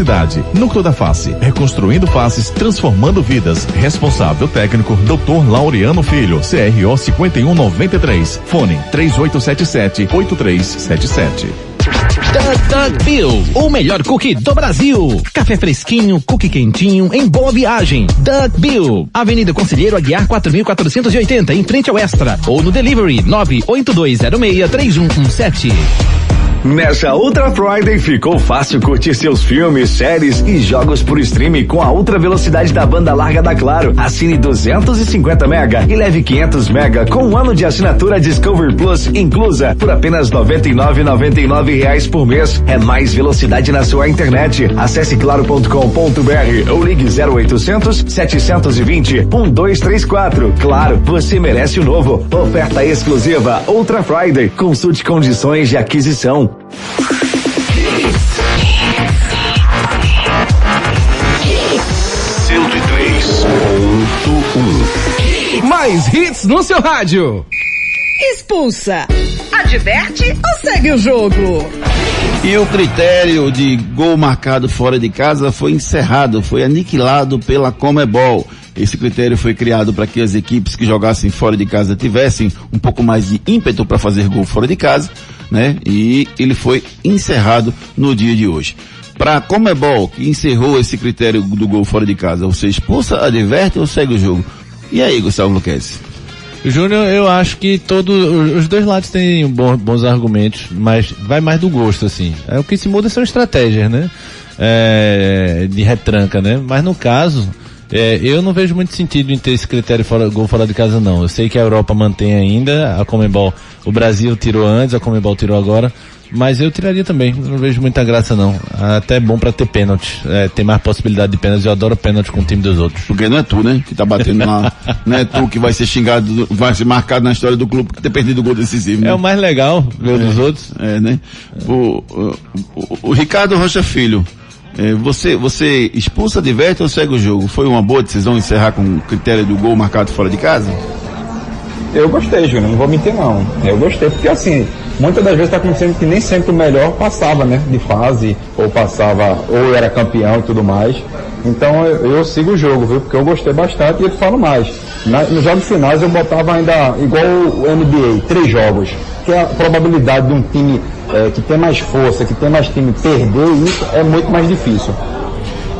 A: Núcleo da Face, reconstruindo faces, transformando vidas. Responsável técnico, Dr. Laureano Filho, CRO 5193. Fone 3877 8377.
B: Duck Duck Bill, o melhor cookie do Brasil. Café fresquinho, cookie quentinho, em boa viagem. Duck Bill, Avenida Conselheiro Aguiar 4480, em frente ao Extra. Ou no delivery 982063117.
I: Nessa Ultra Friday ficou fácil curtir seus filmes, séries e jogos por streaming com a ultra velocidade da banda larga da Claro. Assine 250 mega e leve 500 mega com um ano de assinatura Discovery Plus inclusa por apenas 99,99 reais por mês. É mais velocidade na sua internet. Acesse claro.com.br ou ligue 0800 720 1234. Claro, você merece o novo. Oferta exclusiva Ultra Friday. Consulte condições de aquisição.
G: Mais hits no seu rádio.
C: Expulsa, adverte ou segue o jogo?
D: E o critério de gol marcado fora de casa foi encerrado, foi aniquilado pela Comebol. Esse critério foi criado para que as equipes que jogassem fora de casa tivessem um pouco mais de ímpeto para fazer gol fora de casa, né? E ele foi encerrado no dia de hoje. Para a Comebol, que encerrou esse critério do gol fora de casa, você expulsa, adverte ou segue o jogo? E aí, Gustavo Luquezzi?
E: Júnior, eu acho que todos os dois lados têm bons, bons argumentos, mas vai mais do gosto, assim. É, o que se muda são estratégias, né? É, de retranca, né? Mas no caso, é, eu não vejo muito sentido em ter esse critério fora, gol fora de casa, não. Eu sei que a Europa mantém ainda, a Comembol, o Brasil tirou antes, a Comembol tirou agora, mas eu tiraria também. Não vejo muita graça, não. Até é bom para ter pênalti, é, ter mais possibilidade de pênalti. Eu adoro pênalti com o time dos outros.
D: Porque não é tu, né? Que tá batendo lá. não é tu que vai ser xingado, vai ser marcado na história do clube por ter perdido o gol decisivo. Né?
E: É o mais legal, ver o dos outros.
D: É, né? O, o, o, o Ricardo Rocha Filho. É, você, você expulsa, diverte ou segue o jogo? Foi uma boa decisão encerrar com o critério do gol marcado fora de casa?
F: Eu gostei, Júnior, não vou mentir não. Eu gostei, porque assim, muitas das vezes está acontecendo que nem sempre o melhor passava, né, de fase, ou passava, ou era campeão e tudo mais. Então eu, eu sigo o jogo, viu? Porque eu gostei bastante e eu falo mais. Na, nos jogos finais eu botava ainda, igual o NBA, três jogos. Que a probabilidade de um time é, que tem mais força, que tem mais time perder, isso é muito mais difícil.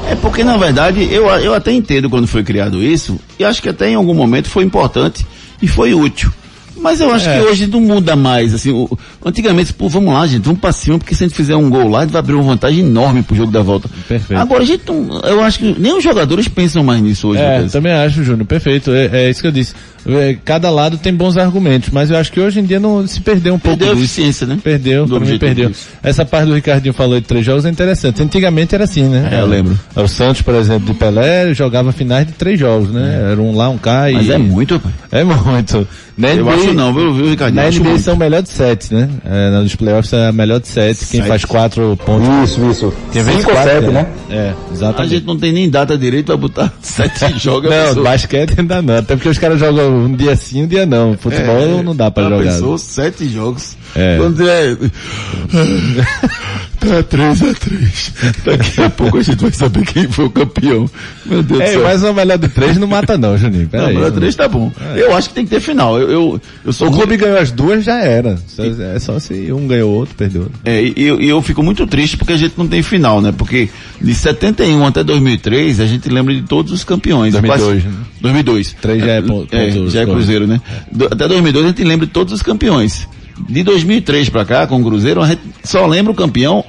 D: É porque, na verdade, eu, eu até entendo quando foi criado isso, e acho que até em algum momento foi importante e foi útil. Mas eu acho
E: É.
D: que hoje não muda mais, assim, o- antigamente, pô, vamos lá, gente, vamos pra cima, porque se a gente fizer um gol lá, a gente vai abrir uma vantagem enorme pro jogo da volta.
E: Perfeito.
D: Agora, a gente não, eu acho que nem os jogadores pensam mais nisso hoje.
E: É, também acho, Júnior, perfeito. É, é isso que eu disse. É, cada lado tem bons argumentos, mas eu acho que hoje em dia não se perdeu um pouco
D: Perdeu a
E: disso.
D: eficiência, né?
E: Perdeu,
D: Do
E: mim perdeu.
D: disso.
E: Essa parte do Ricardinho falou de três jogos é interessante. Antigamente era assim, né?
D: É, eu lembro.
E: O Santos, por exemplo, de Pelé, jogava finais de três jogos, né? Era um lá, um cá e...
D: Mas é muito, rapaz.
E: É muito. Na
D: Eu
E: NBA
D: acho não, viu, viu, Ricardinho?
E: Na
D: Acho
E: NBA
D: muito.
E: são melhor de sete, né? É, nos playoffs é melhor de sete. Quem
D: Sete.
E: faz quatro pontos.
F: Isso, isso.
E: Tem
F: Cinco
E: 24,
F: ou sete,
E: é.
F: né?
E: É,
D: A
E: exatamente.
D: gente não tem nem data direito pra botar sete jogos. a
E: Não, basquete ainda não. Até porque os caras jogam um dia sim, um dia não. Futebol
D: É,
E: não dá pra jogar.
D: Pensou, sete jogos.
E: É.
D: Quando é. Tá 3 a 3 Daqui a pouco a gente vai saber quem foi o campeão. Meu Deus do
E: É,
D: céu.
E: mas uma melhor de três não mata não, Juninho. Pera
D: Não,
E: aí,
D: melhor três tá bom. Eu acho que tem que ter final. Eu, eu, eu sou
E: O clube ganhou as duas, já era. Só- É só se um ganhou o outro, perdeu.
D: É, e eu, eu fico muito triste porque a gente não tem final, né? Porque de 71 até 2003 a gente lembra de todos os campeões.
E: 2002,
D: Quase-
E: né?
D: 2002.
E: Três já é pon-
D: É,
E: ponto-
D: já é. Cruzeiro, né? Do- até 2002 a gente lembra de todos os campeões. De 2003 pra cá, com o Cruzeiro, a gente só lembra o campeão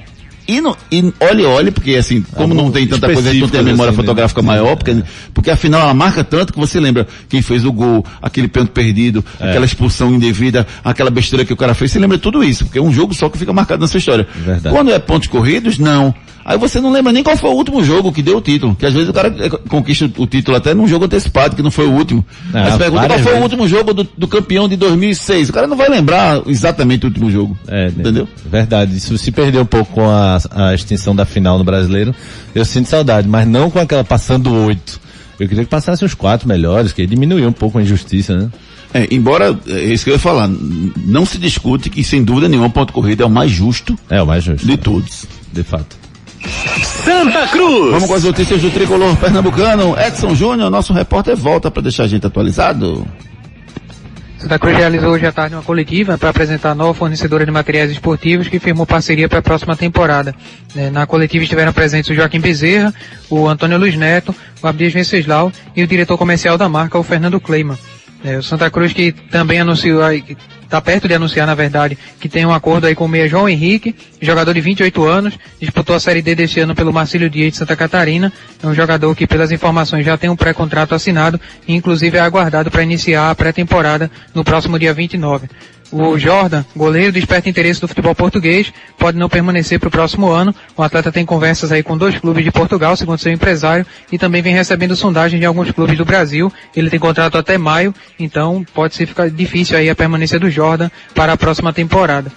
D: e, no, e olhe, olhe, porque assim, como não tem tanta coisa, a gente não tem a memória
E: assim, né?
D: fotográfica maior, porque, porque afinal ela marca tanto que você lembra quem fez o gol, aquele pênalti perdido,
E: É.
D: aquela expulsão indevida, aquela besteira que o cara fez, você lembra tudo isso, porque é um jogo só que fica marcado na sua história.
E: Verdade.
D: Quando é pontos corridos, não. Aí você não lembra nem qual foi o último jogo que deu o título, que às vezes o cara eh, conquista o título até num jogo antecipado, que não foi o último. Mas pergunta qual foi o
E: vezes.
D: último jogo do, do campeão de 2006. O cara não vai lembrar exatamente o último jogo.
E: É,
D: Entendeu?
E: Verdade. Isso se perdeu um pouco com a, a extensão da final no brasileiro. Eu sinto saudade, mas não com aquela passando oito. Eu queria que passasse os quatro melhores, que aí diminuiu um pouco a injustiça, né?
D: É, embora, é isso que eu ia falar, não se discute que sem dúvida nenhuma o ponto corrida é o mais justo.
E: É o mais justo.
D: De todos.
E: De fato.
M: Santa Cruz.
D: Vamos com as notícias do tricolor pernambucano. Edson Júnior, nosso repórter, volta para deixar a gente atualizado.
H: Santa Cruz realizou hoje à tarde uma coletiva para apresentar a nova fornecedora de materiais esportivos que firmou parceria para a próxima temporada. Eh, Na coletiva estiveram presentes o Joaquim Bezerra, o Antônio Luiz Neto, o Abdias Venceslau e o diretor comercial da marca, o Fernando Kleiman. Eh, O Santa Cruz que também anunciou, está perto de anunciar na verdade, que tem um acordo aí com o meia João Henrique, jogador de 28 anos, disputou a Série D deste ano pelo Marcílio Dias de Santa Catarina, é um jogador que pelas informações já tem um pré-contrato assinado e inclusive é aguardado para iniciar a pré-temporada no próximo dia 29. O Jordan, goleiro, desperta interesse do futebol português, pode não permanecer para o próximo ano. O atleta tem conversas aí com dois clubes de Portugal, segundo seu empresário, e também vem recebendo sondagens de alguns clubes do Brasil. Ele tem contrato até maio, então pode ser ficar difícil aí a permanência do Jordan para a próxima temporada.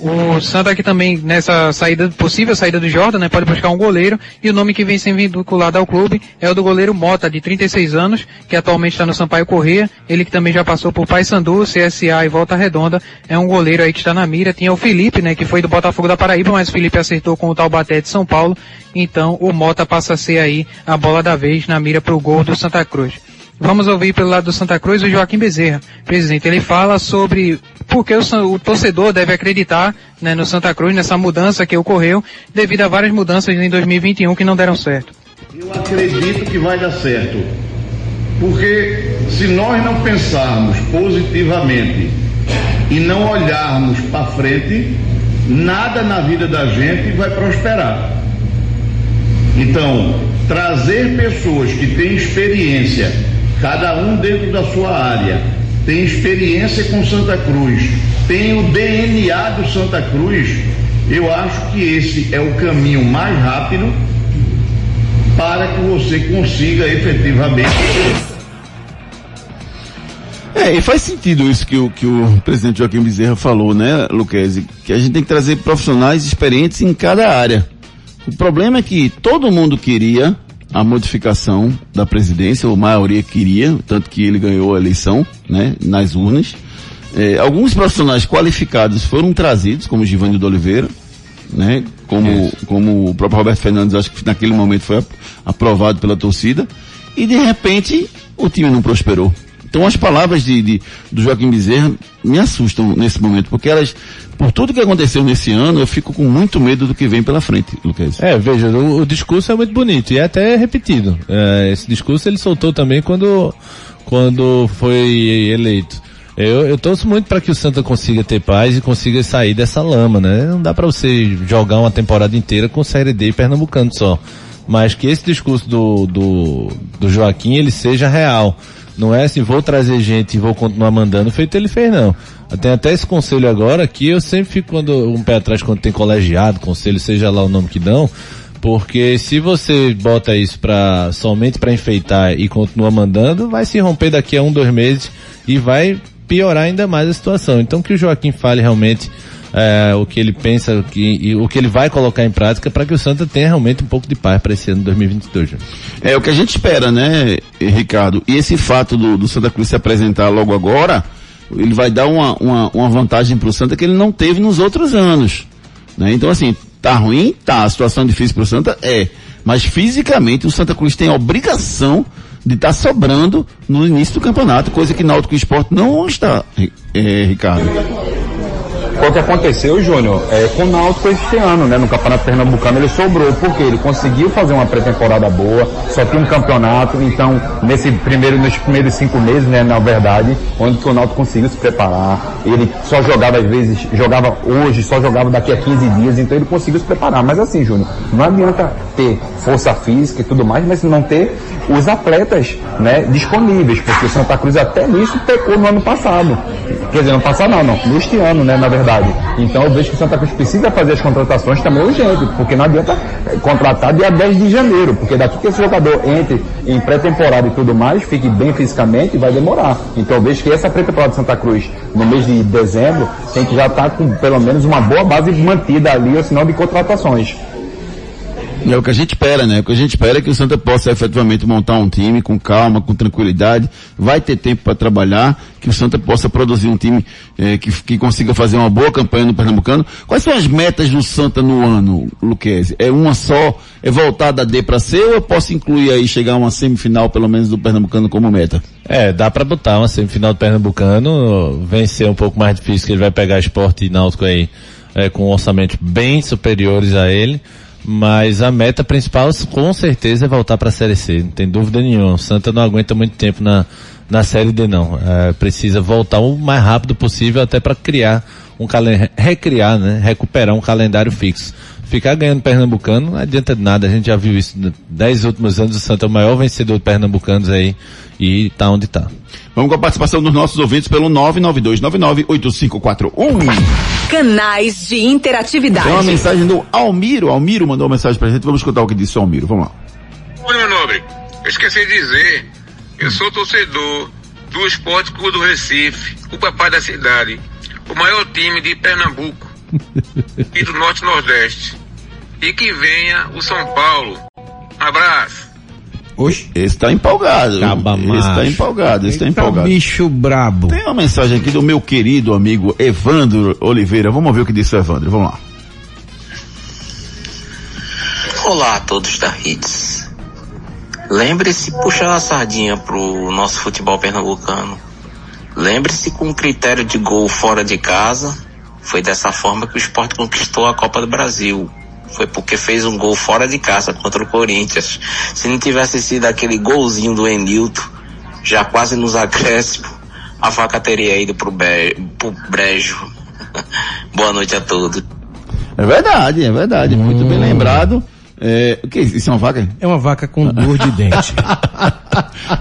H: O Santa aqui também, nessa saída, possível saída do Jordan, né, pode buscar um goleiro, e o nome que vem sendo vinculado ao clube é o do goleiro Mota, de 36 anos, que atualmente está no Sampaio Corrêa, ele que também já passou por Paysandu, CSA e Volta Redonda, é um goleiro aí que está na mira, tinha o Felipe, né, que foi do Botafogo da Paraíba, mas o Felipe acertou com o Taubaté de São Paulo, então o Mota passa a ser aí a bola da vez na mira para o gol do Santa Cruz. Vamos ouvir pelo lado do Santa Cruz o Joaquim Bezerra. Presidente, ele fala sobre por que o, o torcedor deve acreditar né, no Santa Cruz, nessa mudança que ocorreu, devido a várias mudanças em 2021 que não deram certo.
N: Eu acredito que vai dar certo. Porque se nós não pensarmos positivamente e não olharmos para frente, nada na vida da gente vai prosperar. Então, trazer pessoas que têm experiência, cada um dentro da sua área, tem experiência com Santa Cruz, tem o DNA do Santa Cruz, eu acho que esse é o caminho mais rápido para que você consiga efetivamente.
D: É, e faz sentido isso que o, que o presidente Joaquim Bezerra falou, né, Luquezzi? Que a gente tem que trazer profissionais experientes em cada área. O problema é que todo mundo queria a modificação da presidência, ou maioria queria, tanto que ele ganhou a eleição, né, nas urnas. É, alguns profissionais qualificados foram trazidos, como Givanni de Oliveira, né, como, como o próprio Roberto Fernandes, acho que naquele momento foi ap- aprovado pela torcida, e de repente o time não prosperou. Então as palavras de, de- do Joaquim Bezerra me assustam nesse momento, porque elas, por tudo que aconteceu nesse ano, eu fico com muito medo do que vem pela frente, Lucas.
E: É, veja, o, o discurso é muito bonito e é até repetido. É, esse discurso ele soltou também quando, quando foi eleito. Eu, eu torço muito para que o Santa consiga ter paz e consiga sair dessa lama, né? Não dá para você jogar uma temporada inteira com Série D e Pernambucano só. Mas que esse discurso do, do, do Joaquim ele seja real. Não é assim, vou trazer gente e vou continuar mandando, feito ele fez não. Tem até esse conselho agora que eu sempre fico quando, um pé atrás quando tem colegiado, conselho, seja lá o nome que dão, porque se você bota isso para somente para enfeitar e continua mandando, vai se romper daqui a um, dois meses e vai piorar ainda mais a situação. Então que o Joaquim fale realmente é, o que ele pensa que, e o que ele vai colocar em prática para que o Santa tenha realmente um pouco de paz para esse ano de 2022. Júnior.
D: É o que a gente espera, né, Ricardo? E esse fato do, do Santa Cruz se apresentar logo agora, ele vai dar uma, uma, uma vantagem para o Santa que ele não teve nos outros anos. Né? Então, assim, tá ruim? Tá. A situação difícil para o Santa? É. Mas fisicamente o Santa Cruz tem a obrigação de estar sobrando no início do campeonato, coisa que Náutico Esporte não está, é, Ricardo.
F: Foi o que aconteceu, Júnior, é, com o Náutico esse ano, né? No Campeonato Pernambucano ele sobrou, porque ele conseguiu fazer uma pré-temporada boa, só tinha um campeonato, então nesse primeiro, nos primeiros cinco meses, né, na verdade, onde o Náutico conseguiu se preparar, ele só jogava às vezes, jogava hoje, só jogava daqui a 15 dias, então ele conseguiu se preparar. Mas assim, Júnior, não adianta ter força física e tudo mais, mas não ter os atletas, né, disponíveis, porque o Santa Cruz até nisso pecou no ano passado. Quer dizer, no passado não, não, neste ano, né, na verdade Então eu vejo que Santa Cruz precisa fazer as contratações também urgente, porque não adianta eh, contratar dia 10 de janeiro, porque daqui que esse jogador entre em pré-temporada e tudo mais, fique bem fisicamente, vai demorar. Então eu vejo que essa pré-temporada de Santa Cruz, no mês de dezembro, tem que já estar com pelo menos uma boa base mantida ali, ou sinal de contratações.
D: É o que a gente espera, né? O que a gente espera é que o Santa possa efetivamente montar um time com calma, com tranquilidade, vai ter tempo para trabalhar, que o Santa possa produzir um time eh, que, que consiga fazer uma boa campanha no Pernambucano. Quais são as metas do Santa no ano, Luquezzi? É uma só, é voltar da D para C ou eu posso incluir aí chegar a uma semifinal pelo menos do Pernambucano como meta?
E: É, dá para botar uma semifinal do Pernambucano, vencer um pouco mais difícil que ele vai pegar esporte e náutico aí é, com orçamentos bem superiores a ele. Mas a meta principal, com certeza, é voltar para a Série C. Não tem dúvida nenhuma. O Santa não aguenta muito tempo na, na Série D, não. É, precisa voltar o mais rápido possível até para criar um calendário, recriar, né? Recuperar um calendário fixo. Ficar ganhando Pernambucano não adianta de nada. A gente já viu isso nos dez últimos anos. O Santa é o maior vencedor de Pernambucanos aí e tá onde tá.
D: Vamos com a participação dos nossos ouvintes pelo 992998541.
K: Canais de interatividade.
D: Tem uma mensagem do Almiro. Almiro mandou uma mensagem pra gente. Vamos escutar o que disse o Almiro. Vamos lá.
O: Oi, meu nobre. Eu esqueci de dizer. Eu sou torcedor do Esporte Clube do Recife, o papai da cidade, o maior time de Pernambuco e do Norte Nordeste. E que venha o São Paulo. Abraço.
D: Oxe. Esse tá empolgado.
P: Caba
D: esse tá empolgado, esse tá
P: Eita,
D: empolgado.
P: bicho brabo.
D: Tem uma mensagem aqui do meu querido amigo Evandro Oliveira. Vamos ver o que disse o Evandro. Vamos lá.
Q: Olá a todos da Hits. Lembre-se puxar a sardinha pro nosso futebol pernambucano. Lembre-se com o critério de gol fora de casa. Foi dessa forma que o esporte conquistou a Copa do Brasil. Foi porque fez um gol fora de casa contra o Corinthians. Se não tivesse sido aquele golzinho do Enilton, já quase nos acréscimos, a vaca teria ido pro, be- pro brejo. Boa noite a todos.
D: É verdade, é verdade. Muito bem lembrado. É, o que é isso? Isso é uma vaca?
P: É uma vaca com dor de dente.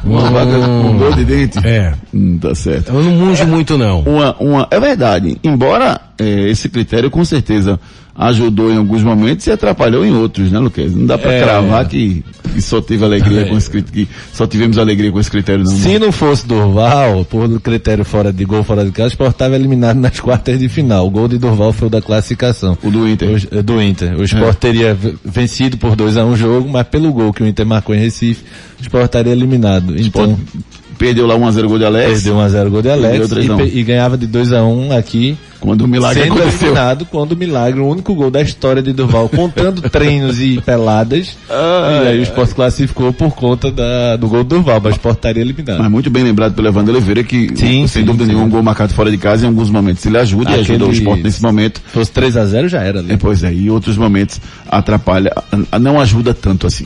D: Uma vaca com dor de dente?
P: É.
D: Hum, tá certo.
P: Eu não munge muito não.
D: Uma, uma, é verdade. Embora é, esse critério com certeza ajudou em alguns momentos e atrapalhou em outros, né, Luquez? Não dá pra
E: É.
D: cravar que, que só teve alegria
E: É.
D: com esse critério, que só tivemos alegria com esse critério, não.
E: Se não fosse Durval, por critério fora de gol fora de casa, o Sport estava eliminado nas quartas de final. O gol de Durval foi o da classificação.
D: O do Inter.
E: O, do Inter. O Sport
D: É.
E: teria vencido por 2 a 1 um jogo, mas pelo gol que o Inter marcou em Recife, o Sport estaria eliminado. Então,
D: Perdeu lá 1x0 gol de Alex.
E: perdeu 1 a 0 gol de Alex
D: 3
E: e,
D: a 1.
E: pe- e ganhava de 2 a 1 aqui.
D: Quando o milagre
E: sendo
D: aconteceu.
E: eliminado quando o milagre, o único gol da história de Durval, contando treinos e peladas.
D: Ah,
E: e aí
D: é.
E: o Sport classificou por conta da, do gol do Durval, mas o Sport estaria eliminado.
D: Mas muito bem lembrado pelo Evandro Oliveira que,
E: Sim,
D: sem
E: sim,
D: dúvida
E: sim.
D: nenhuma, um gol marcado fora de casa em alguns momentos ele ajuda e ajuda o
E: Aquele-
D: esporte nesse momento.
E: Se fosse 3 a 0 já era ali.
D: É, pois é, e outros momentos atrapalha, não ajuda tanto assim.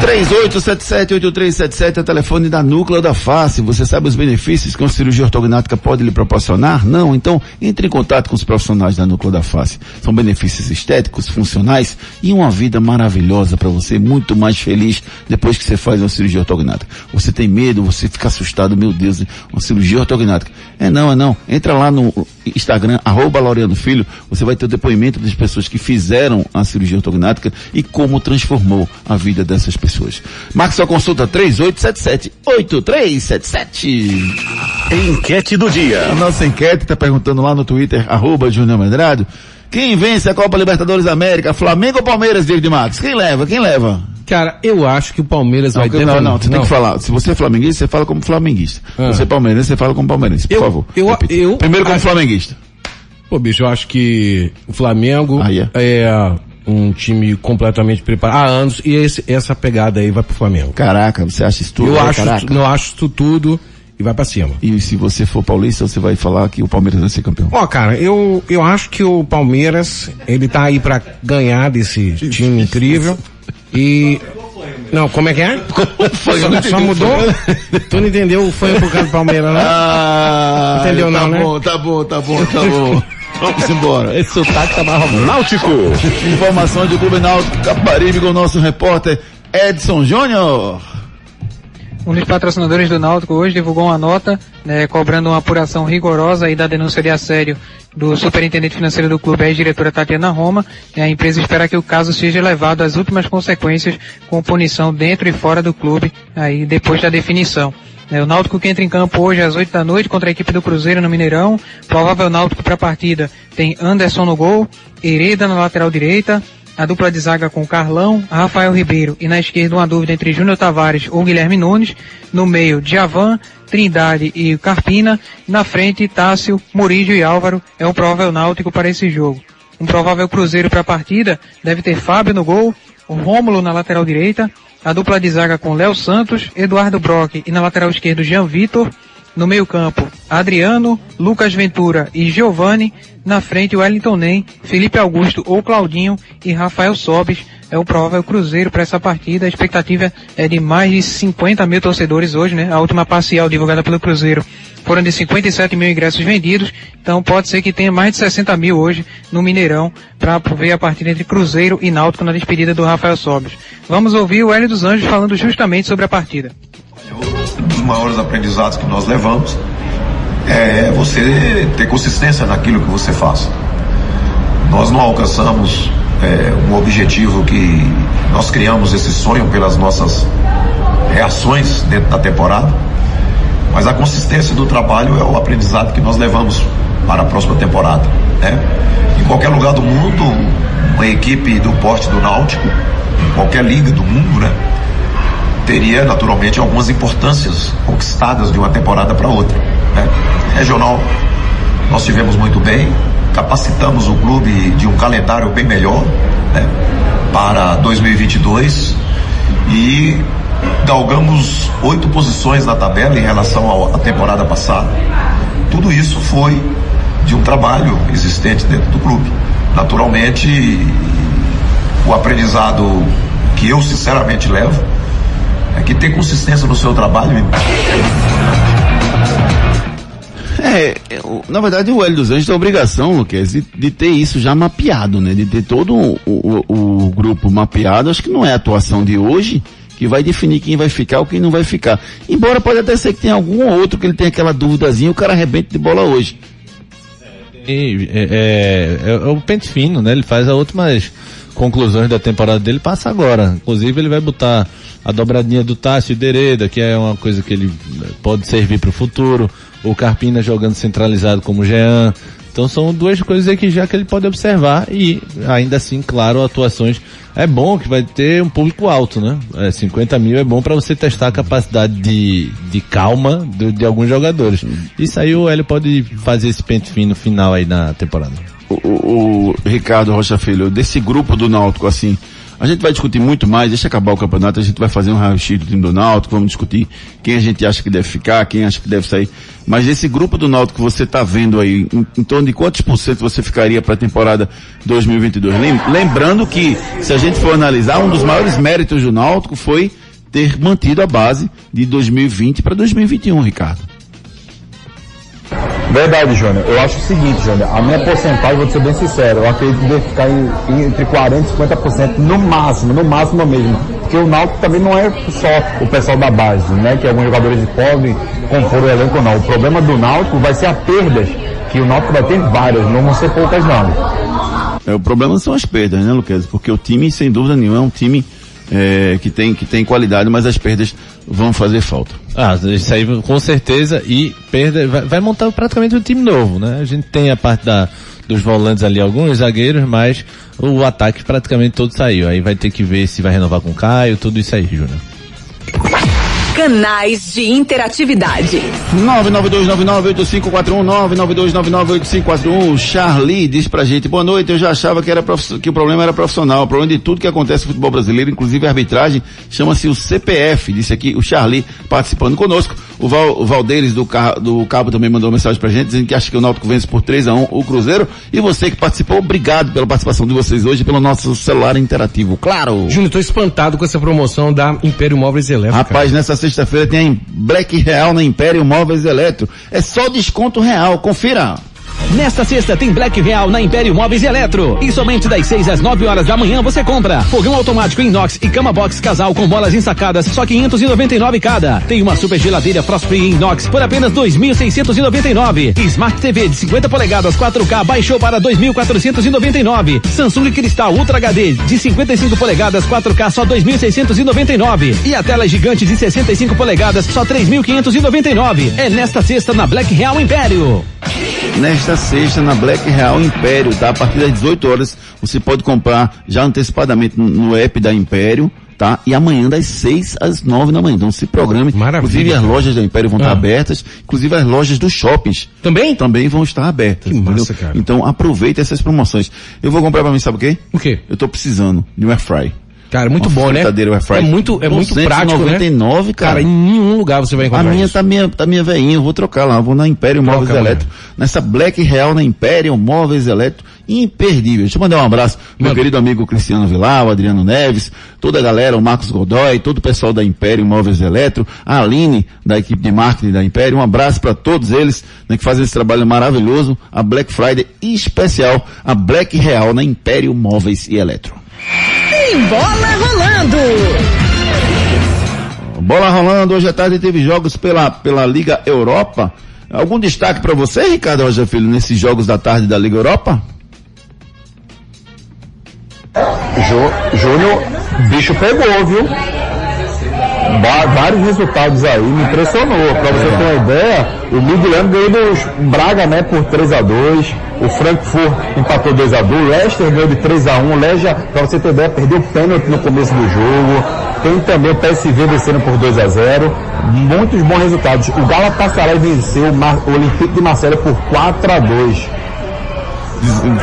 D: 3877-8377 é o telefone da Núcleo da Face. Você sabe os benefícios que uma cirurgia ortognática pode lhe proporcionar? Não? Então, entre em contato com os profissionais da Núcleo da Face. São benefícios estéticos, funcionais e uma vida maravilhosa para você, muito mais feliz depois que você faz uma cirurgia ortognática. Você tem medo, você fica assustado, meu Deus, uma cirurgia ortognática. É não, é não. Entra lá no Instagram, arroba Laureano Filho, você vai ter o depoimento das pessoas que fizeram a cirurgia ortognática e como transformou a vida dessas pessoas. Marque sua consulta 3877-8377.
M: Enquete do dia.
D: A nossa enquete está perguntando lá no Twitter, arroba Júnior Medrado, quem vence a Copa Libertadores da América, Flamengo ou Palmeiras, David Max? Quem leva? Quem leva?
P: Cara, eu acho que o Palmeiras
D: Não,
P: vai
D: que-
P: ter...
D: não, não, você tem que falar. Se você é flamenguista, você fala como flamenguista.
P: Ah.
D: Se você é palmeirense, você fala como palmeirense, por
P: Eu-
D: favor.
P: eu- eu
D: Primeiro como
P: acho-
D: flamenguista.
P: Pô, bicho, eu acho que o Flamengo é um time completamente preparado há anos e esse, essa pegada aí vai pro Flamengo.
D: Caraca, você acha isso tudo?
P: Eu
D: É,
P: acho,
D: caraca.
P: eu acho isso tudo e vai pra cima.
D: E se você for paulista, você vai falar que o Palmeiras vai ser campeão.
P: Ó, cara, eu, eu acho que o Palmeiras, ele tá aí pra ganhar desse time incrível e... Não, como é que é?
D: Foi, não
P: só, só mudou? tu não entendeu o foi por causa do Palmeiras, né?
D: Ah,
P: Entendeu
D: tá
P: não, né?
D: bom, tá bom, tá bom, tá bom. Vamos embora.
E: Esse sotaque tá mais romântico.
D: Náutico. Informações do Clube Náutico Caparibe com o nosso repórter Edson Júnior.
H: Um dos patrocinadores do Náutico hoje divulgou uma nota, né, cobrando uma apuração rigorosa aí da denúncia de assédio do superintendente financeiro do clube, a ex-diretora Tatiana Roma. E a empresa espera que o caso seja levado às últimas consequências com punição dentro e fora do clube, aí depois da definição. É, o Náutico que entra em campo hoje às 8 da noite contra a equipe do Cruzeiro no Mineirão. Provável Náutico para a partida tem Anderson no gol, Hereda na lateral direita, a dupla de zaga com Carlão, Rafael Ribeiro e na esquerda uma dúvida entre Júnior Tavares ou Guilherme Nunes. No meio, Djavan, Trindade e Carpina. Na frente, Tássio, Murídio e Álvaro é o provável náutico para esse jogo. Um provável Cruzeiro para a partida deve ter Fábio no gol, Rômulo na lateral direita, a dupla de zaga com Léo Santos, Eduardo Brock e na lateral esquerda Jean Vitor. No meio campo, Adriano, Lucas Ventura e Giovani. Na frente, Wellington Nem, Felipe Augusto ou Claudinho e Rafael Sobis. É o provável cruzeiro para essa partida. A expectativa é de mais de 50 mil torcedores hoje, né? A última parcial divulgada pelo Cruzeiro foram de 57 mil ingressos vendidos. Então pode ser que tenha mais de 60 mil hoje no Mineirão para ver a partida entre Cruzeiro e Náutico na despedida do Rafael Sobis. Vamos ouvir o Hélio dos Anjos falando justamente sobre a partida.
R: Um dos maiores aprendizados que nós levamos é você ter consistência naquilo que você faz. Nós não alcançamos é, um objetivo que nós criamos esse sonho pelas nossas reações dentro da temporada, mas a consistência do trabalho é o aprendizado que nós levamos para a próxima temporada. Né? Em qualquer lugar do mundo, uma equipe do porte do Náutico, em qualquer liga do mundo, né? teria naturalmente algumas importâncias conquistadas de uma temporada para outra. Né? Regional, nós tivemos muito bem, capacitamos o clube de um calendário bem melhor né? para 2022 e galgamos oito posições na tabela em relação à temporada passada. Tudo isso foi de um trabalho existente dentro do clube. Naturalmente, o aprendizado que eu sinceramente levo é que ter consistência no seu trabalho
D: É, eu- na verdade o Hélio dos Anjos tem a obrigação, Luquez, de, de ter isso já mapeado, né? De ter todo o, o- o grupo mapeado. Acho que não é a atuação de hoje que vai definir quem vai ficar ou quem não vai ficar. Embora pode até ser que tenha algum ou outro que ele tenha aquela duvidazinha, o cara arrebenta de bola hoje.
E: E, é, é, é o pente fino, né? Ele faz as últimas conclusões da temporada dele, passa agora. Inclusive ele vai botar a dobradinha do Tássio e Dereda, que é uma coisa que ele pode servir para o futuro. O Carpina jogando centralizado como Jean. Então são duas coisas aí que já que ele pode observar e ainda assim, claro, atuações. É bom que vai ter um público alto, né? É, 50 mil é bom para você testar a capacidade de, de calma de, de alguns jogadores. Isso aí o Hélio pode fazer esse pente fino final aí na temporada.
D: O, o- o Ricardo Rocha Filho, desse grupo do Náutico, assim, a gente vai discutir muito mais, deixa acabar o campeonato, a gente vai fazer um raio-x do time do Náutico, vamos discutir quem a gente acha que deve ficar, quem acha que deve sair. Mas esse grupo do Náutico que você está vendo aí, em, em torno de quantos por cento você ficaria para a temporada 2022? Lem- Lembrando que, se a gente for analisar, um dos maiores méritos do Náutico foi ter mantido a base de 2020 para 2021, Ricardo.
F: Verdade, Júnior. Eu acho o seguinte, Júnior. A minha porcentagem, vou ser bem sincero, eu acredito que deve ficar entre 40% e 50% no máximo, no máximo mesmo. Porque o Náutico também não é só o pessoal da base, né? Que alguns jogadores podem compor o elenco, não. O problema do Náutico vai ser a perdas, que o Náutico vai ter várias, não vão ser poucas não.
D: É, o problema são as perdas, né, Luquez? Porque o time, sem dúvida nenhuma, é um time é, que, tem, que tem qualidade, mas as perdas vão fazer falta.
E: Ah, isso aí com certeza e perda, vai, vai montar praticamente um time novo, né? A gente tem a parte da, dos volantes ali, alguns zagueiros, mas o ataque praticamente todo saiu. Aí vai ter que ver se vai renovar com o Caio, tudo isso aí, Júnior.
K: Canais de interatividade.
D: 992998541, 992998541. Charlie diz pra gente, boa noite, eu já achava que, era que o problema era profissional. O problema de tudo que acontece no futebol brasileiro, inclusive a arbitragem, chama-se o CPF, disse aqui o Charlie participando conosco. O, Val, o Valdeiros do, do Cabo também mandou uma mensagem pra gente, dizendo que acha que o Náutico vence por 3 a 1 o Cruzeiro. E você que participou, obrigado pela participação de vocês hoje, pelo nosso celular interativo, claro.
P: Júnior, tô espantado com essa promoção da Império Móveis Eletro.
D: Rapaz, nessa sexta-feira tem Black Real na Império Móveis Eletro. É só desconto real, confira.
B: Nesta sexta tem Black Real na Império Móveis e Eletro. E somente das 6 às 9 horas da manhã você compra. Fogão automático inox e cama box casal com bolas ensacadas, só 599 cada. Tem uma super geladeira Frost Free inox por apenas 2.699. Smart TV de 50 polegadas 4K baixou para 2.499. Samsung Cristal Ultra HD de 55 polegadas 4K só 2.699. E a tela gigante de 65 polegadas só 3.599. É nesta sexta na Black Real Império.
D: Nesta sexta na Black Real Império, tá? A partir das 18 horas você pode comprar já antecipadamente no- app da Império, tá? E amanhã das 6 às 9 da manhã. Então se programe. Inclusive as lojas da Império vão estar
P: Ah.
D: abertas, inclusive as lojas dos shoppings.
P: Também?
D: Também vão estar abertas.
P: Que massa,
D: entendeu?
P: cara.
D: Então aproveite essas promoções. Eu vou comprar pra mim, sabe o quê?
P: O quê?
D: Eu tô precisando de um airfry.
P: Cara, muito
D: Uma
P: bom, né? É muito, é muito prático, né?
D: 299, cara.
P: Cara, em nenhum lugar você vai
D: A
P: encontrar
D: minha
P: isso.
D: tá minha, tá minha veinha, eu vou trocar lá, eu vou na Império
P: Troca
D: Móveis. Eletro, nessa Black Real na Império Móveis Eletro, imperdível. Deixa eu mandar um abraço meu querido amigo Cristiano Vilar, o Adriano Neves, toda a galera, o Marcos Godoy, todo o pessoal da Império Móveis Eletro, a Aline, da equipe de marketing da Império, um abraço para todos eles, né, que fazem esse trabalho maravilhoso, a Black Friday especial, a Black Real na Império Móveis e Eletro.
C: Tem bola rolando.
D: Bola rolando, hoje à tarde teve jogos pela, pela Liga Europa. Algum destaque para você, Ricardo Rocha Filho, nesses jogos da tarde da Liga Europa?
F: Júnior, bicho pegou, viu? Vários resultados aí, me impressionou. Pra você ter uma ideia, o Midland ganhou do Braga, né, por 3x2. O Frankfurt empatou 2x2. O Leicester ganhou de 3x1. O Legia, pra você ter ideia, perdeu pênalti no começo do jogo. Tem também o PSV vencendo por 2x0. Muitos bons resultados. O Galatasaray venceu o, Olympique de Marselha por 4x2.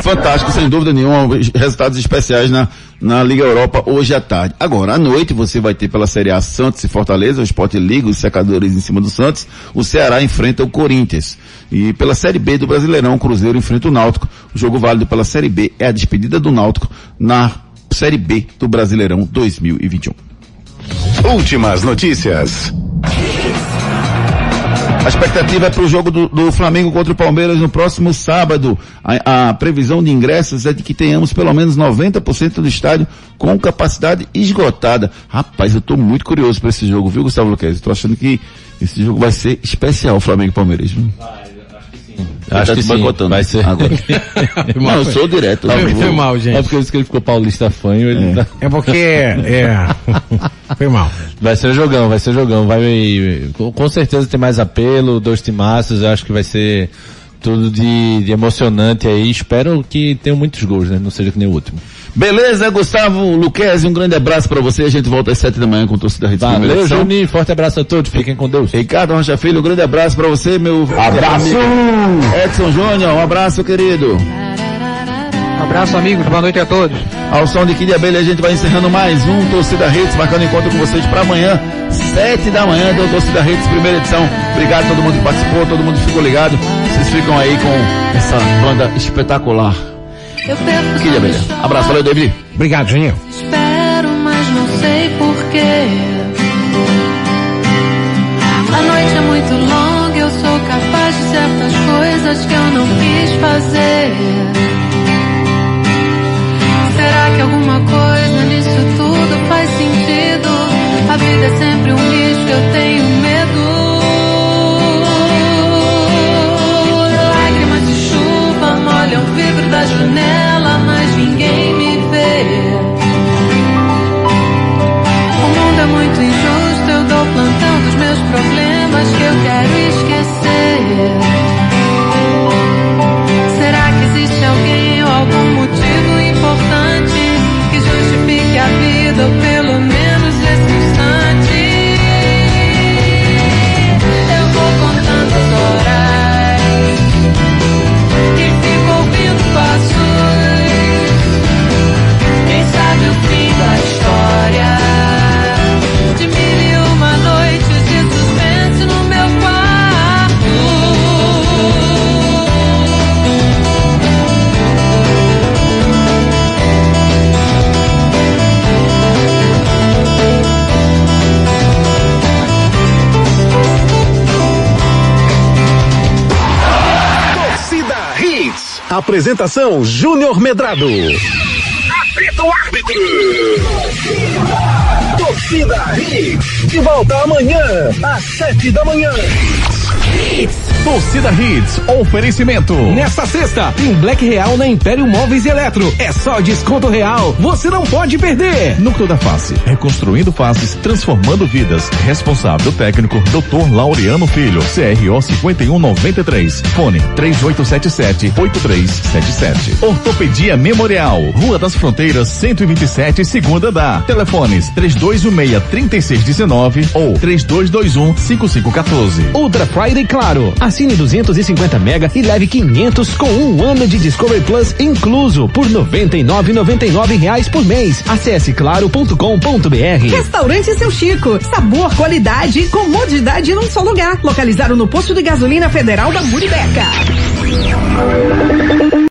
D: Fantástico, sem dúvida nenhuma, resultados especiais na, na Liga Europa hoje à tarde. Agora, à noite, você vai ter pela Série A Santos e Fortaleza, o Sport Liga, os secadores em cima do Santos, o Ceará enfrenta o Corinthians. E pela Série B do Brasileirão, o Cruzeiro enfrenta o Náutico. O jogo válido pela Série B é a despedida do Náutico na Série B do Brasileirão 2021.
M: Últimas notícias.
D: A expectativa é para o jogo do, do Flamengo contra o Palmeiras no próximo sábado. A, a previsão de ingressos é de que tenhamos pelo menos 90% do estádio com capacidade esgotada. Rapaz, eu estou muito curioso para esse jogo, viu, Gustavo Luquez? Estou achando que esse jogo vai ser especial, Flamengo e Palmeiras. viu?
E: Acho
D: Tá
E: que
D: te
E: sim, vai ser.
D: Agora. Não, eu sou direto.
P: Foi-
D: eu vou-
P: foi mal, gente.
E: É porque eu disse que ele ficou paulista fanho, ele tá...
P: É porque, é, foi mal.
E: Vai ser jogão, vai ser jogão, vai, com, com certeza tem mais apelo, dois timaços, eu acho que vai ser tudo de, de emocionante aí, espero que tenham muitos gols, né, não seja que nem o último.
D: Beleza, Gustavo Luquez, um grande abraço para você. A gente volta às sete da manhã com o torcida Rede
E: Valeu. Juninho, forte abraço a todos, fiquem com Deus.
D: Ricardo Rocha Filho, um grande abraço para você, meu
F: Abraço!
D: Edson Júnior, um abraço, querido.
H: Abraço, amigos. Boa noite a todos.
D: Ao som de Kid Abelha, a gente vai encerrando mais um Torcida Redes, marcando encontro com vocês para amanhã, sete da manhã, do Torcida Redes, primeira edição. Obrigado a todo mundo que participou, todo mundo que ficou ligado. Vocês ficam aí com essa banda espetacular. Kid Abelha. Abraço, valeu, David.
P: Obrigado, Juninho.
S: Espero, mas não sei porquê. A noite é muito longa, eu sou capaz de certas coisas que eu não quis fazer. Será que alguma coisa nisso tudo faz sentido? A vida é sempre um risco, eu tenho da janela, mas ninguém me vê. O mundo é muito injusto, eu dou plantão dos meus problemas que eu quero esquecer.
M: Apresentação Júnior Medrado.
T: Apita o árbitro. Torcida Hits. De volta amanhã, às sete da manhã.
A: Torcida Hits, oferecimento.
G: Nesta sexta, tem Black Real na Império Móveis e Eletro. É só desconto real. Você não pode perder.
A: Núcleo da Face, reconstruindo faces, transformando vidas. Responsável técnico, Dr. Laureano Filho, CRO 5193. Fone 3877-8377. Ortopedia Memorial, Rua das Fronteiras, 127, segunda da. Telefones 3216-3619 ou 3221-5514.
B: Ultra Friday Claro. Assine 250 mega e leve 500 com um ano de Discovery Plus incluso por 99,99 reais por mês. Acesse claro.com.br.
C: Restaurante Seu Chico. Sabor, qualidade e comodidade num só lugar. Localizado no posto de gasolina federal da Muribeca.